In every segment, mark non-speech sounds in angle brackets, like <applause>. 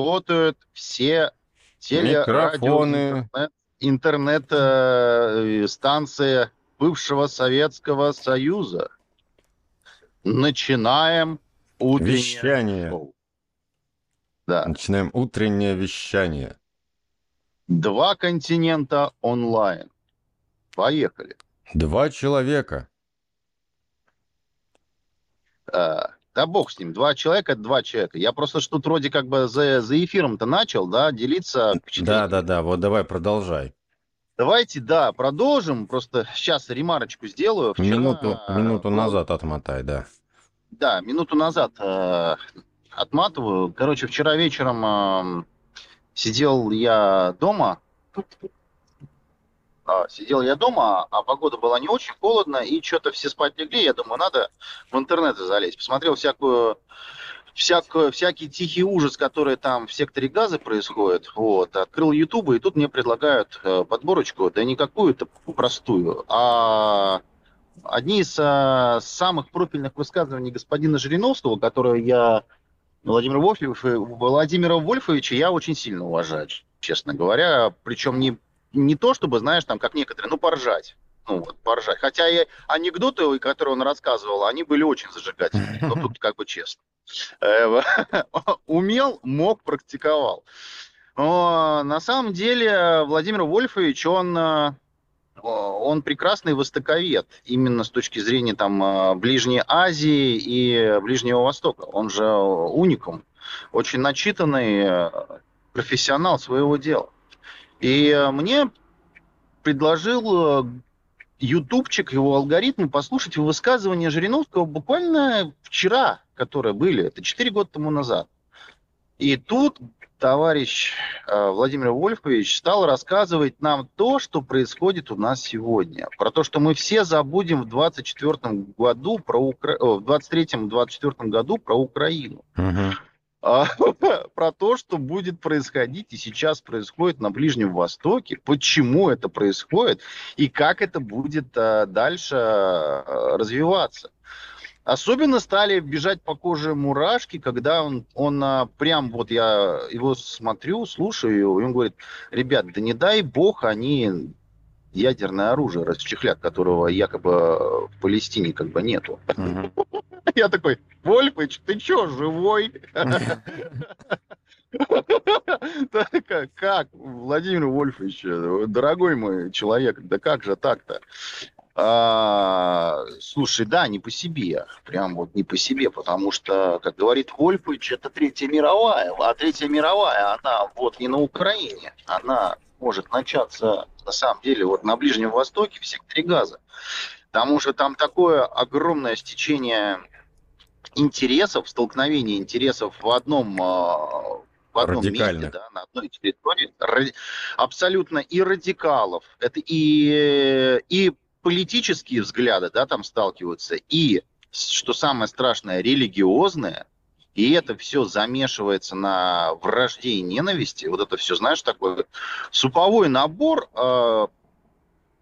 работают все телерадио, интернет, э, станции бывшего Советского Союза. Начинаем утреннее вещание. Шоу. Да. Начинаем утреннее вещание. Два континента онлайн. Поехали. Два человека. А, да бог с ним. Два человека – два человека. Я просто что тут вроде как бы за, за эфиром-то начал, да, делиться Да, да, да. Вот давай продолжай. Давайте, да, продолжим. Просто сейчас ремарочку сделаю. Вчера... Минуту, минуту назад отмотай, да. Да, минуту назад э, отматываю. Короче, вчера вечером э, сидел я дома. Э, сидел я дома, а погода была не очень холодно, и что-то все спать легли. Я думаю, надо в интернет залезть. Посмотрел всякую всякую, всякий тихий ужас, который там в секторе газа происходит. Вот. Открыл YouTube, и тут мне предлагают э, подборочку, да не какую-то простую, а одни из а, самых профильных высказываний господина Жириновского, которые я Владимир Вольфович, Владимира Вольфовича я очень сильно уважаю, честно говоря. Причем не, не то, чтобы, знаешь, там, как некоторые, ну, поржать. Ну, вот, поржать. Хотя и анекдоты, которые он рассказывал, они были очень зажигательные. Но тут как бы честно. Э, <laughs> умел, мог, практиковал. Но на самом деле Владимир Вольфович, он, э, он прекрасный востоковед, именно с точки зрения там, э, Ближней Азии и Ближнего Востока. Он же уникум, очень начитанный профессионал своего дела. И мне предложил ютубчик, его алгоритмы, послушать высказывания Жириновского буквально вчера, которые были, это 4 года тому назад. И тут товарищ э, Владимир Вольфович стал рассказывать нам то, что происходит у нас сегодня. Про то, что мы все забудем в 24 году про Укра... в 23-24 году про Украину. Угу. А, <laughs> про то, что будет происходить и сейчас происходит на Ближнем Востоке, почему это происходит и как это будет а, дальше а, развиваться. Особенно стали бежать по коже мурашки, когда он, он прям вот я его смотрю, слушаю, и он говорит, ребят, да не дай бог они ядерное оружие расчехлят, которого якобы в Палестине как бы нету. <laughs> Я такой, Вольфыч, ты чё, живой? <laughs> Как, Владимир Вольфович, дорогой мой человек, да как же так-то? А, слушай, да, не по себе, прям вот не по себе, потому что, как говорит Вольфович, это Третья мировая, а Третья мировая, она вот не на Украине, она может начаться, на самом деле, вот на Ближнем Востоке, в секторе Газа, потому что там такое огромное стечение интересов, столкновение интересов в одном а, в одном месте, да, на одной территории, абсолютно и радикалов, это и, и политические взгляды, да, там сталкиваются, и, что самое страшное, религиозное, и это все замешивается на вражде и ненависти, вот это все, знаешь, такой суповой набор, э,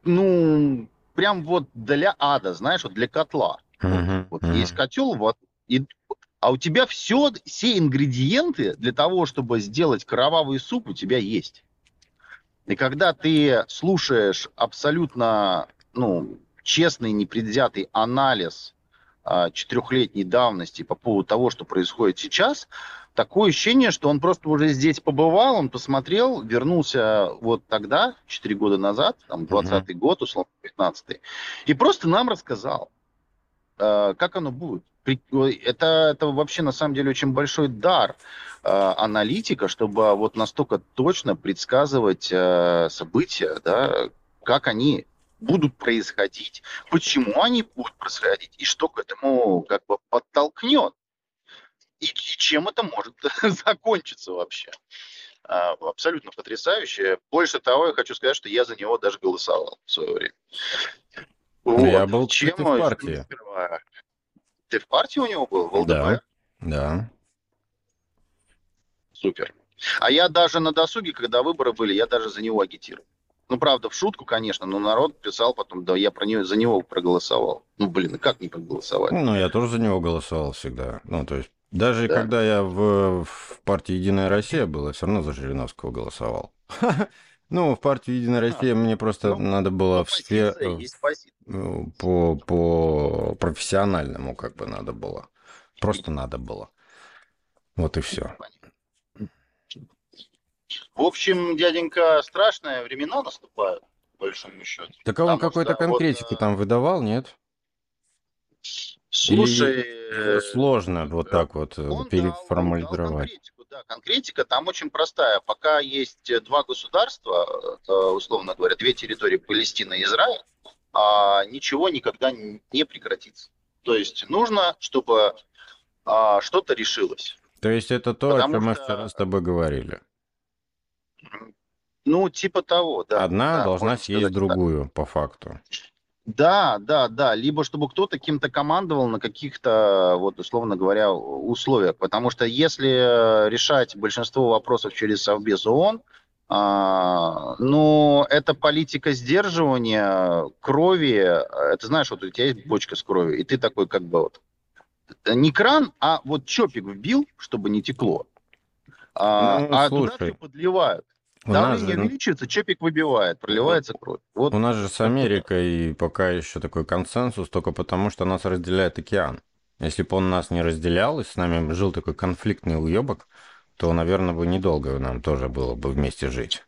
ну, прям вот для ада, знаешь, вот для котла. Uh-huh, вот uh-huh. есть котел, вот и, а у тебя все, все ингредиенты для того, чтобы сделать кровавый суп, у тебя есть. И когда ты слушаешь абсолютно ну, честный, непредвзятый анализ а, четырехлетней давности по поводу того, что происходит сейчас, такое ощущение, что он просто уже здесь побывал, он посмотрел, вернулся вот тогда, четыре года назад, там, 20-й uh-huh. год, условно, 15-й, и просто нам рассказал, как оно будет это, это вообще на самом деле очень большой дар э, аналитика, чтобы вот настолько точно предсказывать э, события, да, как они будут происходить, почему они будут происходить и что к этому как бы подтолкнет и, и чем это может <laughs> закончиться вообще. Абсолютно потрясающе. Больше того, я хочу сказать, что я за него даже голосовал в свое время. Вот. Я был чем в партии. Ты в партии у него был, в ЛДП? Да, да. Супер. А я даже на досуге, когда выборы были, я даже за него агитировал. Ну, правда, в шутку, конечно, но народ писал потом, да, я про него, за него проголосовал. Ну, блин, как не проголосовать? Ну, я тоже за него голосовал всегда. Ну, то есть, Даже да. когда я в, в партии «Единая Россия» был, я все равно за Жириновского голосовал. <laughs> Ну, в партию «Единая Россия» мне просто ну, надо было в сфер... по, по профессиональному как бы надо было. Просто надо было. Вот и все. В общем, дяденька, страшные времена наступают, по большому счету. Так а он какой-то конкретику вот, э, там выдавал, нет? Слушай... Или сложно вот так вот э, переформулировать. Да, конкретика там очень простая. Пока есть два государства, э, условно говоря, две территории Палестина и Израиль, а ничего никогда не прекратится. То есть нужно, чтобы а, что-то решилось. То есть это то, Потому о чем что... мы вчера с тобой говорили. Ну, типа того, да. Одна да, должна съесть другую, да. по факту. Да, да, да. Либо чтобы кто-то кем-то командовал на каких-то, вот условно говоря, условиях. Потому что если решать большинство вопросов через Совбез ООН, а, ну, это политика сдерживания крови. Это знаешь, вот у тебя есть бочка с кровью, и ты такой как бы вот не кран, а вот чопик вбил, чтобы не текло. А, ну, а слушай, туда все подливают. Давление же... увеличивается, чепик выбивает, проливается кровь. Вот. У нас же с Америкой пока еще такой консенсус, только потому что нас разделяет океан. Если бы он нас не разделял, и с нами жил такой конфликтный уебок, то, наверное, бы недолго нам тоже было бы вместе жить.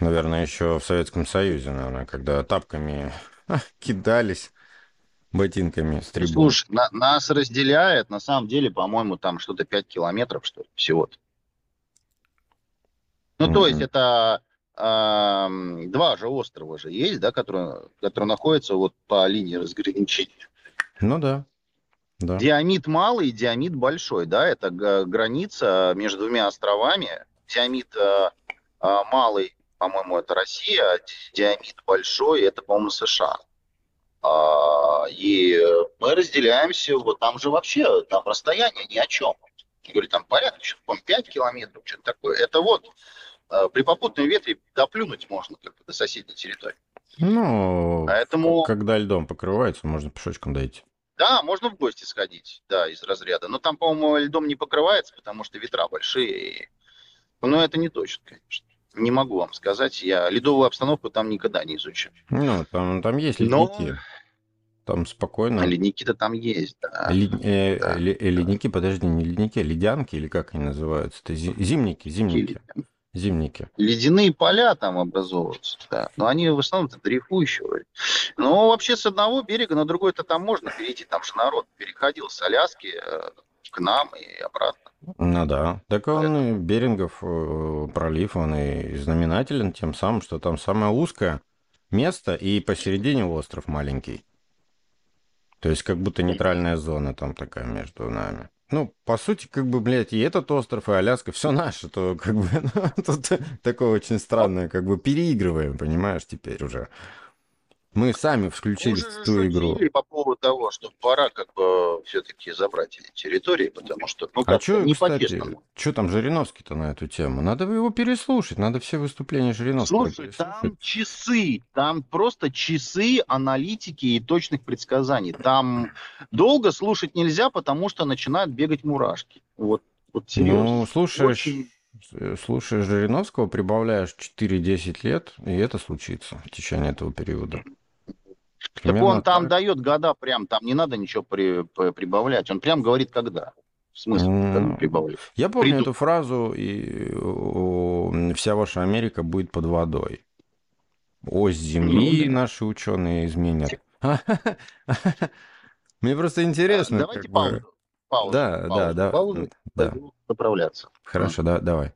Наверное, еще в Советском Союзе, наверное, когда тапками <laughs> кидались ботинками с трибун. Слушай, на, нас разделяет, на самом деле, по-моему, там что-то 5 километров, что ли, всего-то. Ну, то есть это э, два же острова же есть, да, которые, которые находятся вот по линии разграничения. Ну да. да. Диамид малый, диамид большой, да, это граница между двумя островами. Диамид э, э, малый, по-моему, это Россия, а диамид большой, это, по-моему, США. А, и мы разделяемся, вот там же вообще, там расстояние ни о чем. Я говорю, там порядка, по 5 километров, что-то такое. Это вот при попутном ветре доплюнуть можно как бы до соседней территории. Ну, Поэтому... когда льдом покрывается, можно пешочком дойти. Да, можно в гости сходить, да, из разряда. Но там, по-моему, льдом не покрывается, потому что ветра большие. Но это не точно, конечно. Не могу вам сказать. Я ледовую обстановку там никогда не изучил. Ну, там, там есть ледники. Но... Там спокойно. А ледники-то там есть, да. Ли, э, да. Э, ледники, подожди, не ледники, а ледянки или как они называются? Это зимники, зимники. Зимники. Ледяные поля там образовываются, да. Но они в основном это дрейфующие. Но вообще с одного берега на другой-то там можно перейти. Там же народ переходил с Аляски э, к нам и обратно. Ну да. Так он Поэтому... Берингов э, пролив, он и знаменателен тем самым, что там самое узкое место и посередине остров маленький. То есть как будто нейтральная зона там такая между нами. Ну, по сути, как бы, блядь, и этот остров, и Аляска, все наше, то как бы, <laughs> ну, тут такое очень странное, как бы переигрываем, понимаешь, теперь уже. Мы сами включились в ту игру. по поводу того, что пора как бы все-таки забрать эти территории, потому что, ну, а что, не кстати, что там Жириновский-то на эту тему? Надо его переслушать, надо все выступления Жириновского Слушай, там часы, там просто часы аналитики и точных предсказаний. Там долго слушать нельзя, потому что начинают бегать мурашки. Вот, вот серьезно. Ну, слушаешь... Очень слушаешь Жириновского, прибавляешь 4-10 лет, и это случится в течение этого периода. Так он там так. дает года прям, там не надо ничего при, прибавлять. Он прям говорит, когда. В смысле, mm. прибавлять. Я помню Приду. эту фразу, и вся ваша Америка будет под водой. Ось Земли ну, наши ученые изменят. <laughs> Мне просто интересно. Давайте паузу. Паузу. Да, да, да. Паузу, да. поправляться. Хорошо, да, давай.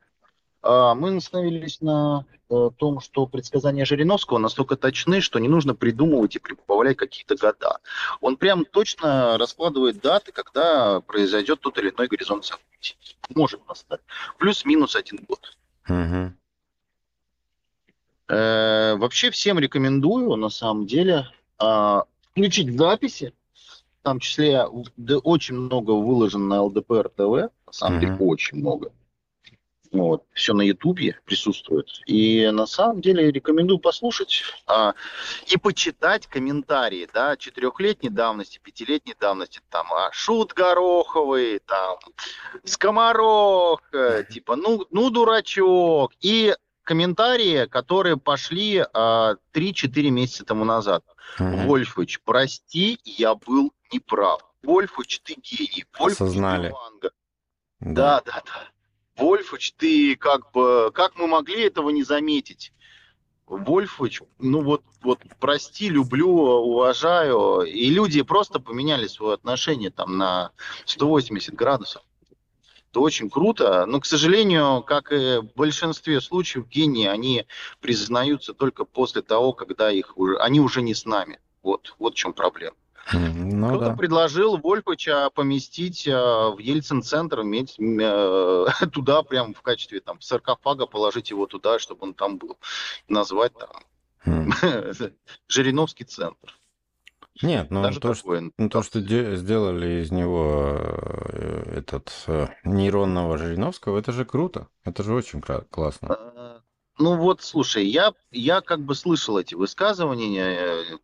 А, мы остановились на э, том, что предсказания Жириновского настолько точны, что не нужно придумывать и прибавлять какие-то года. Он прям точно раскладывает даты, когда произойдет тот или иной горизонт событий. Может настать. Плюс-минус один год. Угу. Э, вообще всем рекомендую, на самом деле, э, включить записи, в том числе да, очень много выложено на ЛДПР ТВ, на самом угу. деле очень много Вот, все на Ютубе присутствует. И на самом деле рекомендую послушать а, и почитать комментарии, да, четырехлетней давности, пятилетней давности, там, а, Шут Гороховый, там, Скоморох, э, типа, ну, ну, дурачок, и комментарии, которые пошли а, 3-4 месяца тому назад. Мгм. Вольфович, прости, я был неправ. Вольфович, ты гений. Вольфович, Осознали. Да. Да, да, да. Вольфович, ты как бы... Как мы могли этого не заметить? Вольфович, ну вот, вот прости, люблю, уважаю. И люди просто поменяли свое отношение там на 180 градусов. Это очень круто. Но, к сожалению, как и в большинстве случаев, гении, они признаются только после того, когда их уже, они уже не с нами. Вот, вот в чем проблема. Ну Кто-то да. предложил Вольфовича поместить э, в Ельцин-центр, иметь э, <laughs> туда прям в качестве там саркофага, положить его туда, чтобы он там был. Назвать там. <laughs> Жириновский центр. Нет, ну Даже то, что, такое. ну, то, что де- сделали из него э, этот нейронного Жириновского, это же круто. Это же очень классно. Ну вот, слушай, я, я как бы слышал эти высказывания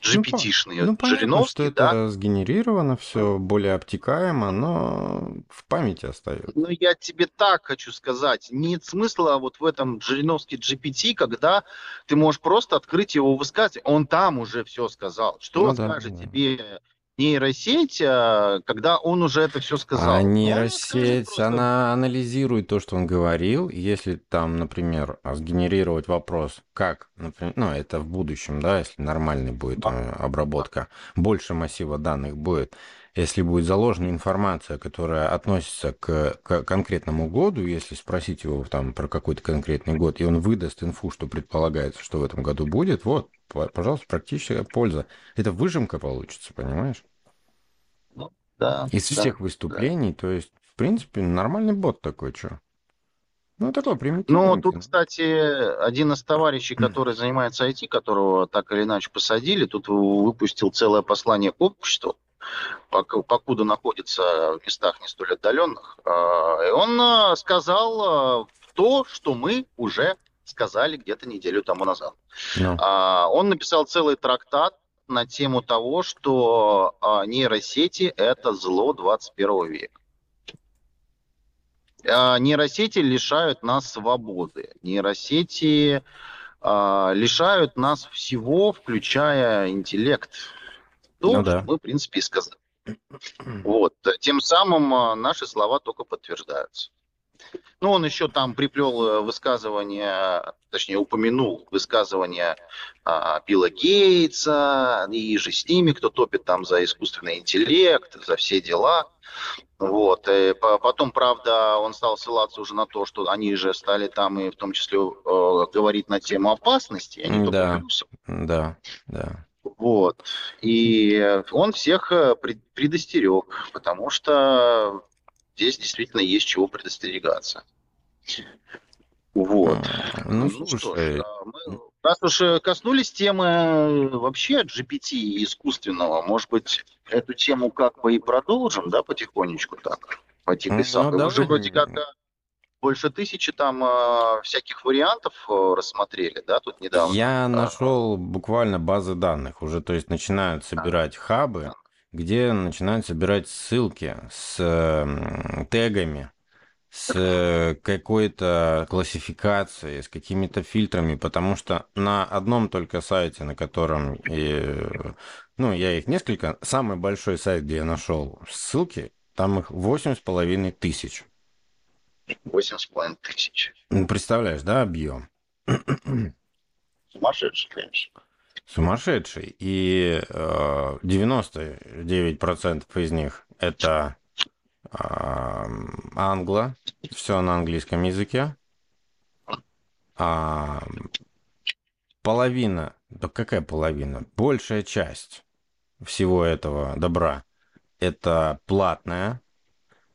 э, Ну. Ну, понятно, что Жириновский, это да. сгенерировано все более обтекаемо, но в памяти остается. Ну, я тебе так хочу сказать. Нет смысла вот в этом Жириновский GPT, когда ты можешь просто открыть его высказывание. Он там уже все сказал. Что Ну да, скажет да. тебе нейросеть, э, когда он уже это все сказал? А Ну, нейросеть, просто, она анализирует то, что он говорил. Если там, например, а, сгенерировать вопрос, как, например, ну, это в будущем, да, если нормальный будет Да. э, обработка, больше массива данных будет. Если будет заложена информация, которая относится к, к конкретному году, если спросить его там про какой-то конкретный год, и он выдаст инфу, что предполагается, что в этом году будет, вот, пожалуйста, практическая польза. Это выжимка получится, понимаешь? Да, Из да. всех выступлений, то есть, в принципе, нормальный бот такой, что. Ну, такой примитивный. Ну, тут, кстати, один из товарищей, <clears throat> который занимается IT, которого так или иначе посадили, тут выпустил целое послание к обществу, покуда находится в местах не столь отдаленных. А, И он а, сказал а, то, что мы уже сказали где-то неделю тому назад. Ну, А, Он написал целый трактат на тему того, что а, нейросети – это зло 21 века. А, Нейросети лишают нас свободы. Нейросети а, лишают нас всего, включая интеллект. То, Ну что да. мы, в принципе, и сказали. Вот. Тем самым а, наши слова только подтверждаются. Ну, он еще там приплел э, высказывание, точнее, упомянул высказывание а, Билла Гейтса и же с ними, кто топит там за искусственный интеллект, за все дела. Вот. И по- потом, правда, он стал ссылаться уже на то, что они же стали там и в том числе э, говорить на тему опасности, а не только Да. плюсов. да, да. Вот. И он всех э, пред- предостерег, потому что здесь действительно есть чего предостерегаться. Вот. Ну, что ж, слушай, а, мы, раз уж э, коснулись темы э, вообще GPT и искусственного, может быть, эту тему как бы и продолжим, да, потихонечку так, по тихой Ну, сапе. Уже вроде как э, больше тысячи там э, всяких вариантов э, рассмотрели, да, тут недавно. я нашел буквально базы данных уже, то есть начинают собирать хабы, где начинают собирать ссылки с тегами, с э, какой-то классификацией, с какими-то фильтрами, потому что на одном только сайте, на котором, э, ну, я их несколько, самый большой сайт, где я нашел ссылки, там их восемь с половиной тысяч. Восемь с половиной тысяч. Представляешь, да, объем? Сумасшедший, конечно. Сумасшедший. И э, 99% из них это э, англо, все на английском языке. А половина, да какая половина? Большая часть всего этого добра это платная.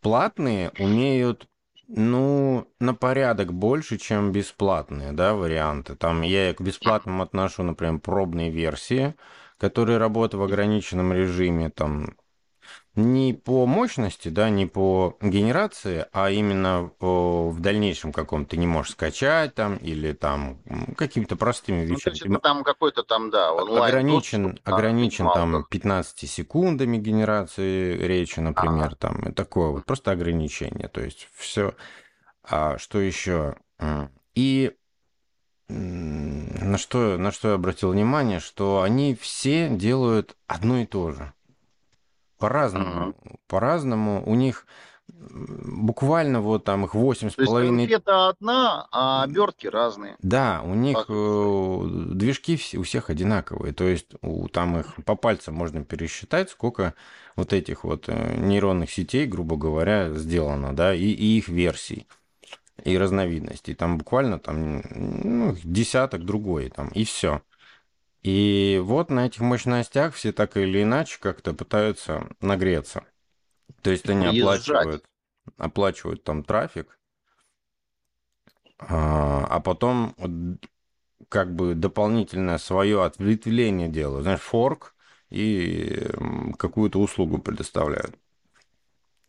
Платные умеют ну, на порядок больше, чем бесплатные, да, варианты. Там я к бесплатным отношу, например, пробные версии, которые работают в ограниченном режиме, там, не по мощности, да, не по генерации, а именно по, в дальнейшем каком ты не можешь скачать там или там какими-то простыми вещами. Ну, то есть это там какой-то там, да, онлайн. Ограничен, доступ, ограничен а, там 15 секундами генерации речи, например, ага. там и такое вот, просто ограничение. То есть все. А что еще? И на что, на что я обратил внимание, что они все делают одно и то же. По-разному. Uh-huh. По-разному. У них буквально вот там их восемь с половиной... Есть одна, а обертки разные. Да, у них э, движки у всех одинаковые. То есть у, там их по пальцам можно пересчитать, сколько вот этих вот э, нейронных сетей, грубо говоря, сделано, да, и, и их версий и разновидностей. Там буквально там ну, десяток другой там, и все. И вот на этих мощностях все так или иначе как-то пытаются нагреться. То есть они оплачивают, оплачивают там трафик, а, а потом как бы дополнительное свое ответвление делают. Знаешь, форк и какую-то услугу предоставляют.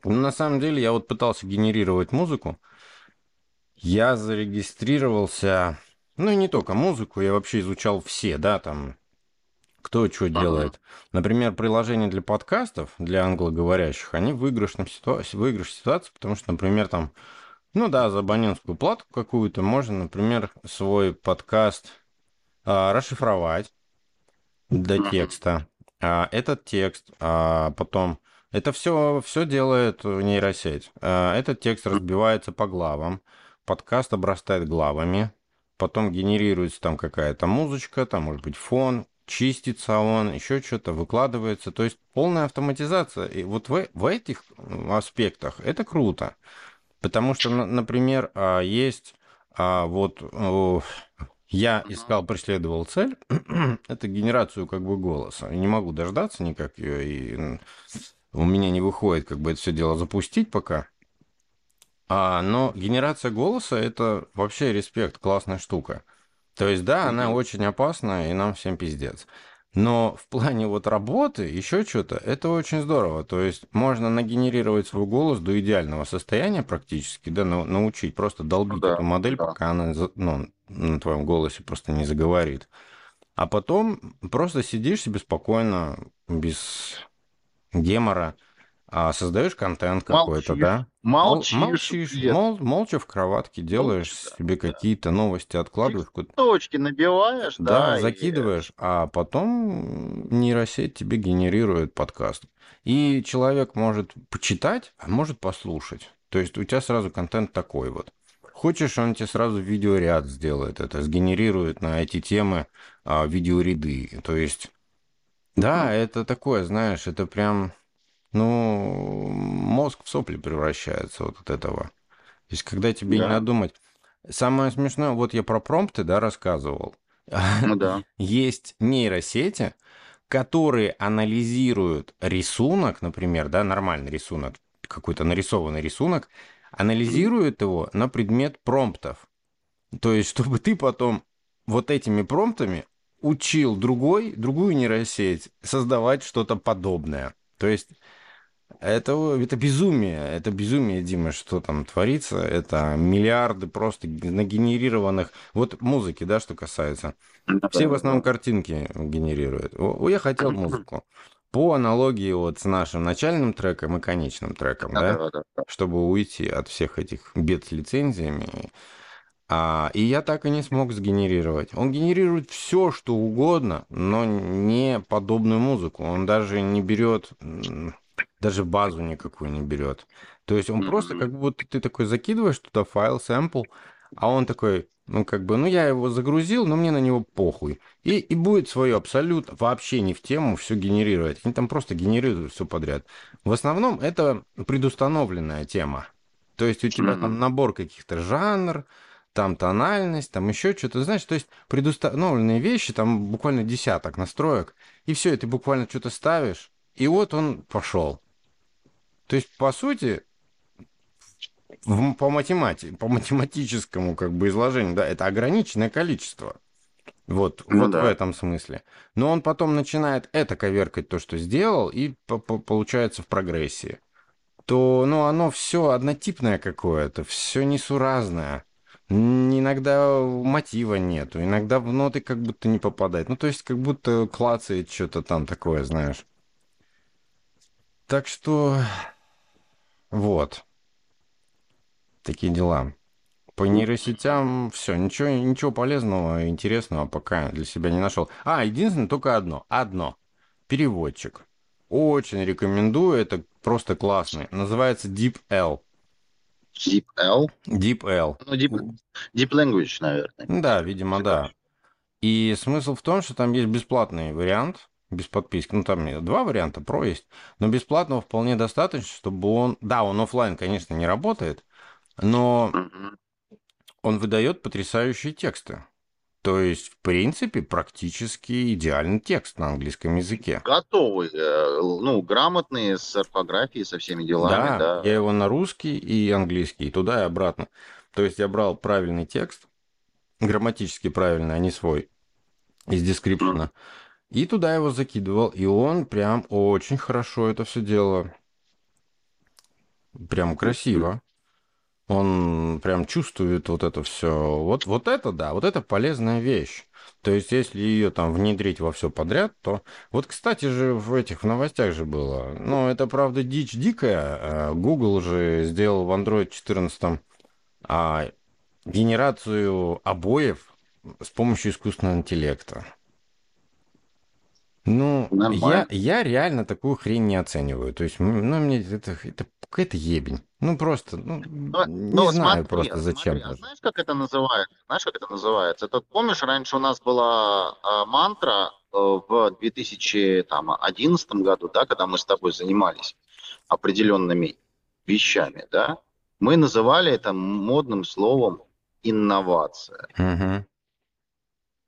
Но на самом деле я вот пытался генерировать музыку. Я зарегистрировался ну и не только музыку, я вообще изучал все, да, там, кто что ага. делает. Например, приложения для подкастов, для англоговорящих, они в выигрышном ситуации, выигрыш ситуации, потому что, например, там, ну да, за абонентскую плату какую-то можно, например, свой подкаст а, расшифровать до текста. А, этот текст, а потом... Это все, все делает нейросеть. А, этот текст разбивается по главам. Подкаст обрастает главами потом генерируется там какая-то музычка, там может быть фон, чистится он, еще что-то выкладывается. То есть полная автоматизация. И вот в, в этих аспектах это круто. Потому что, например, а, есть а, вот я искал, преследовал цель, <clears throat> это генерацию как бы голоса. И не могу дождаться никак ее, и у меня не выходит как бы это все дело запустить пока. А, но генерация голоса это вообще респект, классная штука. То есть, да, она очень опасна, и нам всем пиздец. Но в плане вот работы, еще что-то, это очень здорово. То есть можно нагенерировать свой голос до идеального состояния практически, да, научить просто долбить да, эту модель, да. пока она ну, на твоем голосе просто не заговорит. А потом просто сидишь себе спокойно, без гемора, а создаешь контент какой-то, да? Молчишь. Молчишь, мол, молча в кроватке делаешь молча, себе да. какие-то новости, откладываешь. Точки набиваешь, да. Да, закидываешь, и... а потом нейросеть тебе генерирует подкаст. И человек может почитать, а может послушать. То есть у тебя сразу контент такой вот. Хочешь, он тебе сразу видеоряд сделает это, сгенерирует на эти темы а, видеоряды. То есть, да, это такое, знаешь, это прям ну, мозг в сопли превращается вот от этого. То есть, когда тебе да. не надо думать. Самое смешное, вот я про промпты, да, рассказывал. Ну да. <laughs> Есть нейросети, которые анализируют рисунок, например, да, нормальный рисунок, какой-то нарисованный рисунок, анализируют его на предмет промптов. То есть, чтобы ты потом вот этими промптами учил другой, другую нейросеть создавать что-то подобное. То есть это, это безумие, это безумие, Дима, что там творится. Это миллиарды просто нагенерированных... Вот музыки, да, что касается. Все в основном картинки генерируют. О, я хотел музыку. По аналогии вот с нашим начальным треком и конечным треком, да, да, да, да. чтобы уйти от всех этих бед с лицензиями. А, и я так и не смог сгенерировать. Он генерирует все, что угодно, но не подобную музыку. Он даже не берет даже базу никакую не берет. То есть он mm-hmm. просто как будто ты такой закидываешь туда файл, сэмпл, а он такой, ну как бы, ну я его загрузил, но мне на него похуй. И, и будет свое абсолютно вообще не в тему все генерировать. Они там просто генерируют все подряд. В основном это предустановленная тема. То есть у тебя mm-hmm. там набор каких-то жанр, там тональность, там еще что-то, знаешь, то есть предустановленные вещи, там буквально десяток настроек, и все, и ты буквально что-то ставишь, и вот он пошел. То есть, по сути, по математике, по математическому как бы изложению, да, это ограниченное количество. Вот, ну, вот да. в этом смысле. Но он потом начинает это коверкать, то, что сделал, и получается в прогрессии. То, ну, оно все однотипное какое-то, все несуразное. Иногда мотива нету, иногда в ноты как будто не попадает. Ну, то есть, как будто клацает что-то там такое, знаешь. Так что... Вот. Такие дела. По нейросетям все, ничего, ничего полезного, интересного пока для себя не нашел. А, единственное, только одно. Одно. Переводчик. Очень рекомендую, это просто классный. Называется DeepL. DeepL? DeepL. Ну, Deep, deep Language, наверное. Да, видимо, да. И смысл в том, что там есть бесплатный вариант, без подписки. Ну, там два варианта, про есть. Но бесплатного вполне достаточно, чтобы он... Да, он офлайн, конечно, не работает, но он выдает потрясающие тексты. То есть, в принципе, практически идеальный текст на английском языке. Готовый, э, ну, грамотный, с орфографией, со всеми делами. Да, да, я его на русский и английский, и туда и обратно. То есть, я брал правильный текст, грамматически правильный, а не свой, из дескрипшена, и туда его закидывал, и он прям очень хорошо это все делал. Прям красиво он прям чувствует вот это все. Вот, вот это да, вот это полезная вещь. То есть, если ее там внедрить во все подряд, то... Вот, кстати же, в этих в новостях же было. Ну, это, правда, дичь дикая. А Google же сделал в Android 14 а, генерацию обоев с помощью искусственного интеллекта. Ну, я, я реально такую хрень не оцениваю. То есть, ну, мне это, это какая-то ебень. Ну, просто, ну, но, не но знаю смотри, просто зачем. Смотри, а знаешь, как это называется? Знаешь, как это называется? Это, помнишь, раньше у нас была э, мантра э, в 2011 году, да, когда мы с тобой занимались определенными вещами, да? Мы называли это модным словом инновация. Угу.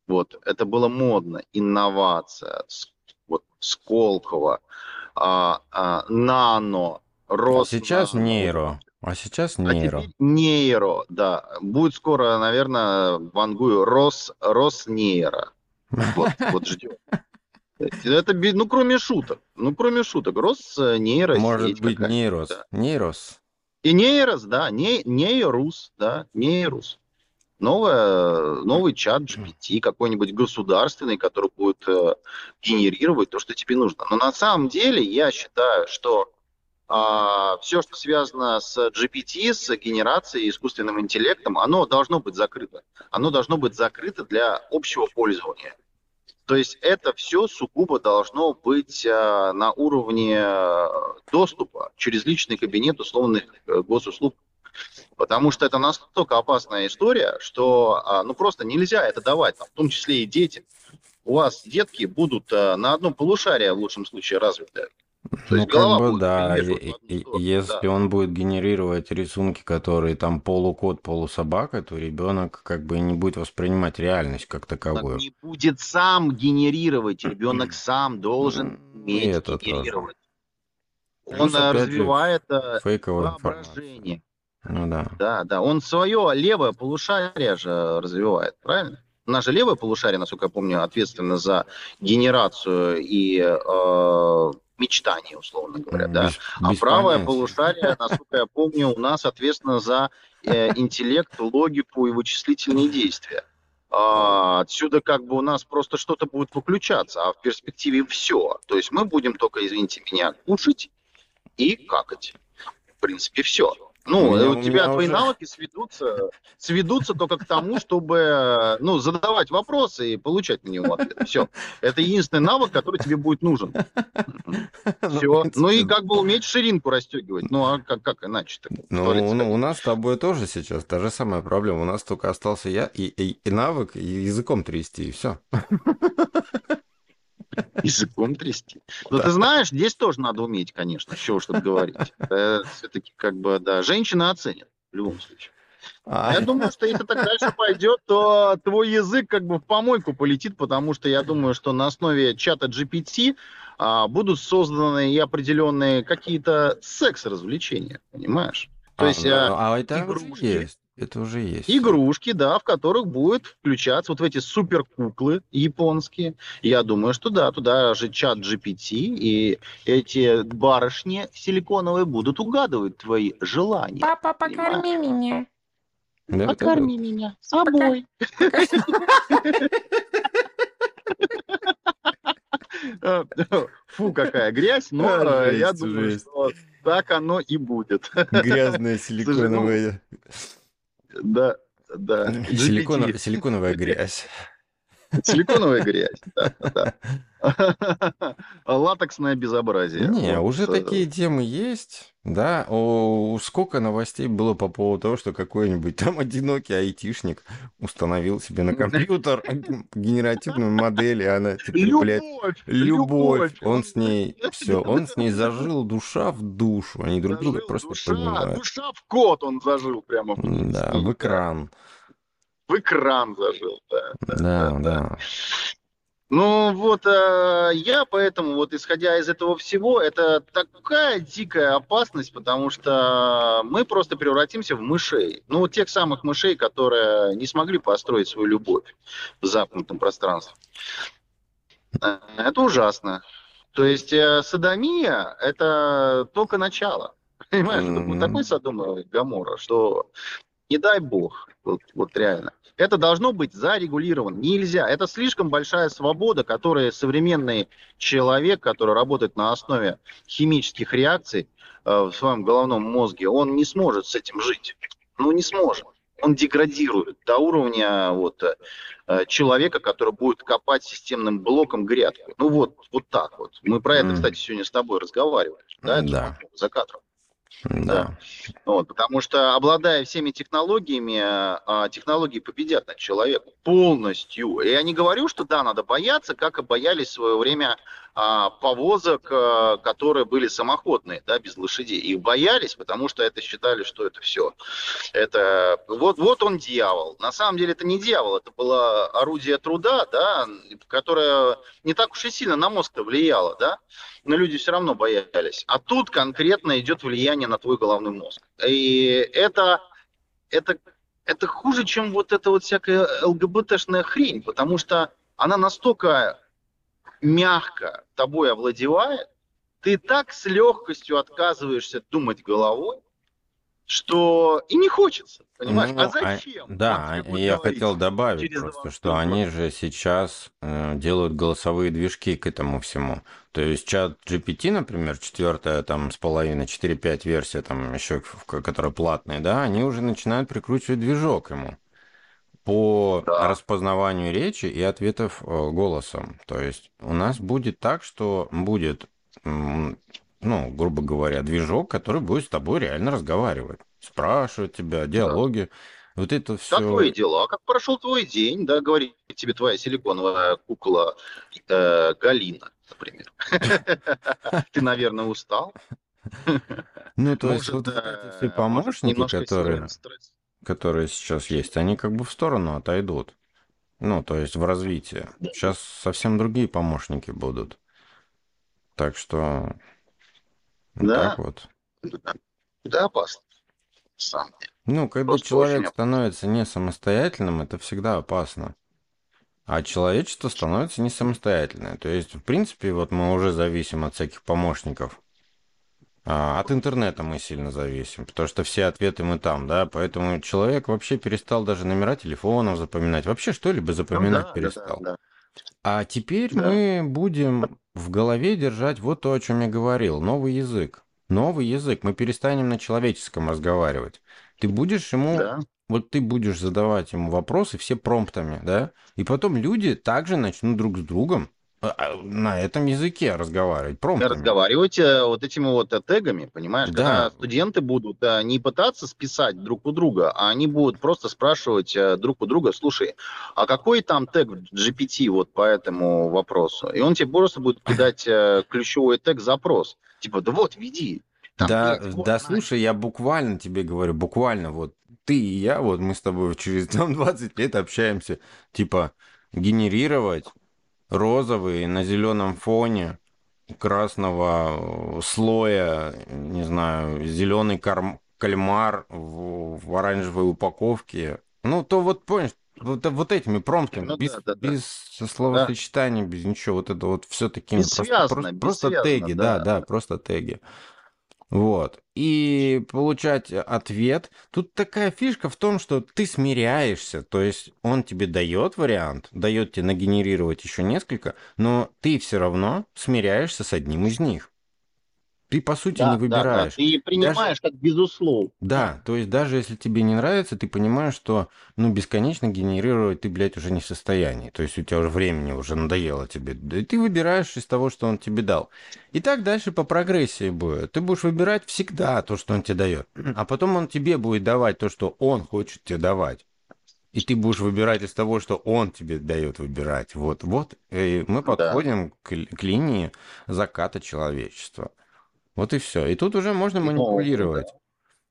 Вот, это было модно, инновация, вот, Сколково, а, а, нано, Рос. А сейчас нейро. А сейчас нейро. А нейро, да. Будет скоро, наверное, вангую Рос, Роснейро. Вот, вот ждем. Это, ну, кроме шуток. Ну, кроме шуток. Роснейро. Может быть, нейрос. Да. Нейрос. И нейрос, да. Не, нейрус, да. Нейрус новое, новый чат GPT, какой-нибудь государственный, который будет э, генерировать то, что тебе нужно. Но на самом деле я считаю, что а, все, что связано с GPT, с генерацией, искусственным интеллектом, оно должно быть закрыто. Оно должно быть закрыто для общего пользования. То есть это все сугубо должно быть а, на уровне э, доступа через личный кабинет условных э, госуслуг Потому что это настолько опасная история, что а, ну просто нельзя это давать, там, в том числе и детям. У вас детки будут а, на одном полушарии в лучшем случае развиты. То ну, как бы, да, если да. он будет генерировать рисунки, которые там полукот, полусобака, то ребенок как бы не будет воспринимать реальность как таковую. Он не будет сам генерировать, ребенок <clears throat> сам должен уметь это генерировать. Тоже. Он Плюс, развивает же, воображение. Ну да. Да, да. Он свое левое полушарие же развивает, правильно? У нас же левое полушарие, насколько я помню, ответственно за генерацию и э, мечтание, условно говоря, да. Без, а без правое понятия. полушарие, насколько я помню, у нас ответственно за э, интеллект, логику и вычислительные действия. А, отсюда как бы у нас просто что-то будет выключаться, а в перспективе все. То есть мы будем только, извините меня, кушать и какать. В принципе, все. Ну, меня, у тебя твои уже... навыки сведутся, сведутся только к тому, чтобы ну, задавать вопросы и получать на него ответ. Все. Это единственный навык, который тебе будет нужен. <laughs> Ну, Все. Ну и как бы уметь ширинку расстегивать. Ну, а как, как иначе-то? Ну, ну, у нас с тобой тоже сейчас та же самая проблема. У нас только остался я и, и, и навык, и языком трясти, и все. Языком трясти. Но ты знаешь, здесь тоже надо уметь, конечно, чего что говорить. Все-таки как бы, да, женщина оценит в любом случае. А. Я думаю, что если так дальше пойдет, то твой язык как бы в помойку полетит, потому что я думаю, что на основе чата GPT а, будут созданы и определенные какие-то секс-развлечения, понимаешь? То а, есть, ну, а, а это игрушки, есть. Это уже есть. Игрушки, да, в которых будет включаться вот в эти суперкуклы японские. Я думаю, что да, туда же чат GPT и эти барышни силиконовые будут угадывать твои желания. Папа, покорми меня. Да, Покорми меня собой. <laughs> Фу, какая грязь, но А, я жесть, думаю, жесть. что так оно и будет. Грязная <laughs> силиконовая, Да, да. силиконо- GPT. силиконовая грязь. Силиконовая грязь. да, да. <laughs> Латексное безобразие. Не, Вот, уже э, такие темы есть, да. О, сколько новостей было по поводу того, что какой-нибудь там одинокий айтишник установил себе на компьютер <laughs> генеративную модель, и она теперь, блядь, Любовь! любовь. Он с ней, <laughs> все, он с ней зажил душа в душу. Они друг друга просто душа, понимают. душа в кот он зажил прямо. Да, в экран. В экран зажил, да. Да, да. Ну вот, э, я поэтому, вот исходя из этого всего, это такая дикая опасность, потому что мы просто превратимся в мышей. Ну, вот тех самых мышей, которые не смогли построить свою любовь в замкнутом пространстве. Э, Это ужасно. То есть э, садомия – это только начало. Понимаешь, Мгм. такой Содом и Гоморра, что не дай бог, вот, вот реально. Это должно быть зарегулировано. Нельзя. Это слишком большая свобода, которую современный человек, который работает на основе химических реакций э, в своем головном мозге, он не сможет с этим жить. Ну, не сможет. Он деградирует до уровня вот, э, э, человека, который будет копать системным блоком грядку. Ну вот, вот так вот. Мы про это, кстати, сегодня с тобой разговаривали. Да, это Да. за кадром. Да. Вот, потому что, обладая всеми технологиями, а, технологии победят над человеком полностью. Я не говорю, что да, надо бояться, как и боялись в свое время а, повозок, а, которые были самоходные, да, без лошадей. Их боялись, потому что это считали, что это все. Это вот, вот он дьявол. На самом деле это не дьявол, это было орудие труда, да, которое не так уж и сильно на мозг-то влияло, да, но люди все равно боялись. А тут конкретно идет влияние на твой головной мозг. И это, это, это хуже, чем вот эта вот всякая ЛГБТшная хрень, потому что она настолько мягко тобой овладевает, ты так с легкостью отказываешься думать головой, что и не хочется, понимаешь? Ну, а а- зачем? Да, Вот, я хотел добавить через просто, два что года. они же сейчас э, делают голосовые движки к этому всему. То есть чат GPT, например, четвертая там с половиной, 4-5 версия, там еще, которая платная, да, они уже начинают прикручивать движок ему по Да. распознаванию речи и ответов э, голосом. То есть у нас будет так, что будет, ну, грубо говоря, движок, который будет с тобой реально разговаривать, спрашивать тебя, диалоги. Вот это все. Как твои дела? Как прошел твой день? Да, говорит тебе твоя силиконовая кукла э, Галина, например. <laughs> Ты, наверное, устал. <laughs> Ну, то есть вот все может, помощники, которые, которые сейчас есть, они как бы в сторону отойдут. Ну, то есть в развитие. Да. Сейчас совсем другие помощники будут. Так что вот Да. так вот. Да, Да, опасно. Деле. Ну, когда Просто человек становится не самостоятельным, это всегда опасно. А человечество становится не самостоятельное. То есть, в принципе, вот мы уже зависим от всяких помощников. А, от интернета мы сильно зависим, потому что все ответы мы там, да, поэтому человек вообще перестал даже номера телефонов запоминать, вообще что-либо Ну запоминать да, да, перестал. да, да. А теперь Да. мы будем в голове держать вот то, о чем я говорил, новый язык. Новый язык. Мы перестанем на человеческом разговаривать. Ты будешь ему, Да. вот ты будешь задавать ему вопросы все промптами, да? И потом люди также начнут друг с другом на этом языке разговаривать, промптами. разговаривать э, вот этими вот э, тегами, понимаешь? Да. Когда студенты будут э, не пытаться списать друг у друга, а они будут просто спрашивать друг у друга, слушай, а какой там тег в GPT вот по этому вопросу? И он тебе просто будет кидать ключевой тег запрос. Типа, да вот, веди. Там, Да, блядь, да, слушай, я буквально тебе говорю, буквально вот ты и я, вот мы с тобой <laughs> через там 20 лет общаемся, типа генерировать розовый на зеленом фоне красного э, слоя, не знаю, зеленый кальмар в, в оранжевой упаковке. Ну, то вот, понимаешь, вот, вот этими промптами, Ну без, да, да, да. без словосочетаний, без ничего, вот это вот все такими просто, Бессвязно, просто, просто теги, да, да. да, просто теги. Вот. И получать ответ. Тут такая фишка в том, что ты смиряешься. То есть он тебе дает вариант, дает тебе нагенерировать еще несколько, но ты все равно смиряешься с одним из них. Ты, по сути, Да, не да, да. выбираешь. Ты принимаешь как безусловно. Да, то есть даже если тебе не нравится, ты понимаешь, что ну бесконечно генерировать ты, блядь, уже не в состоянии. То есть у тебя уже времени уже надоело тебе. Да И ты выбираешь из того, что он тебе дал. И так дальше по прогрессии будет. Ты будешь выбирать всегда то, что он тебе дает. А потом он тебе будет давать то, что он хочет тебе давать. И ты будешь выбирать из того, что он тебе дает выбирать. Вот, вот. И мы Да. подходим к, л- к линии заката человечества. Вот и все. И тут уже можно Ну, манипулировать.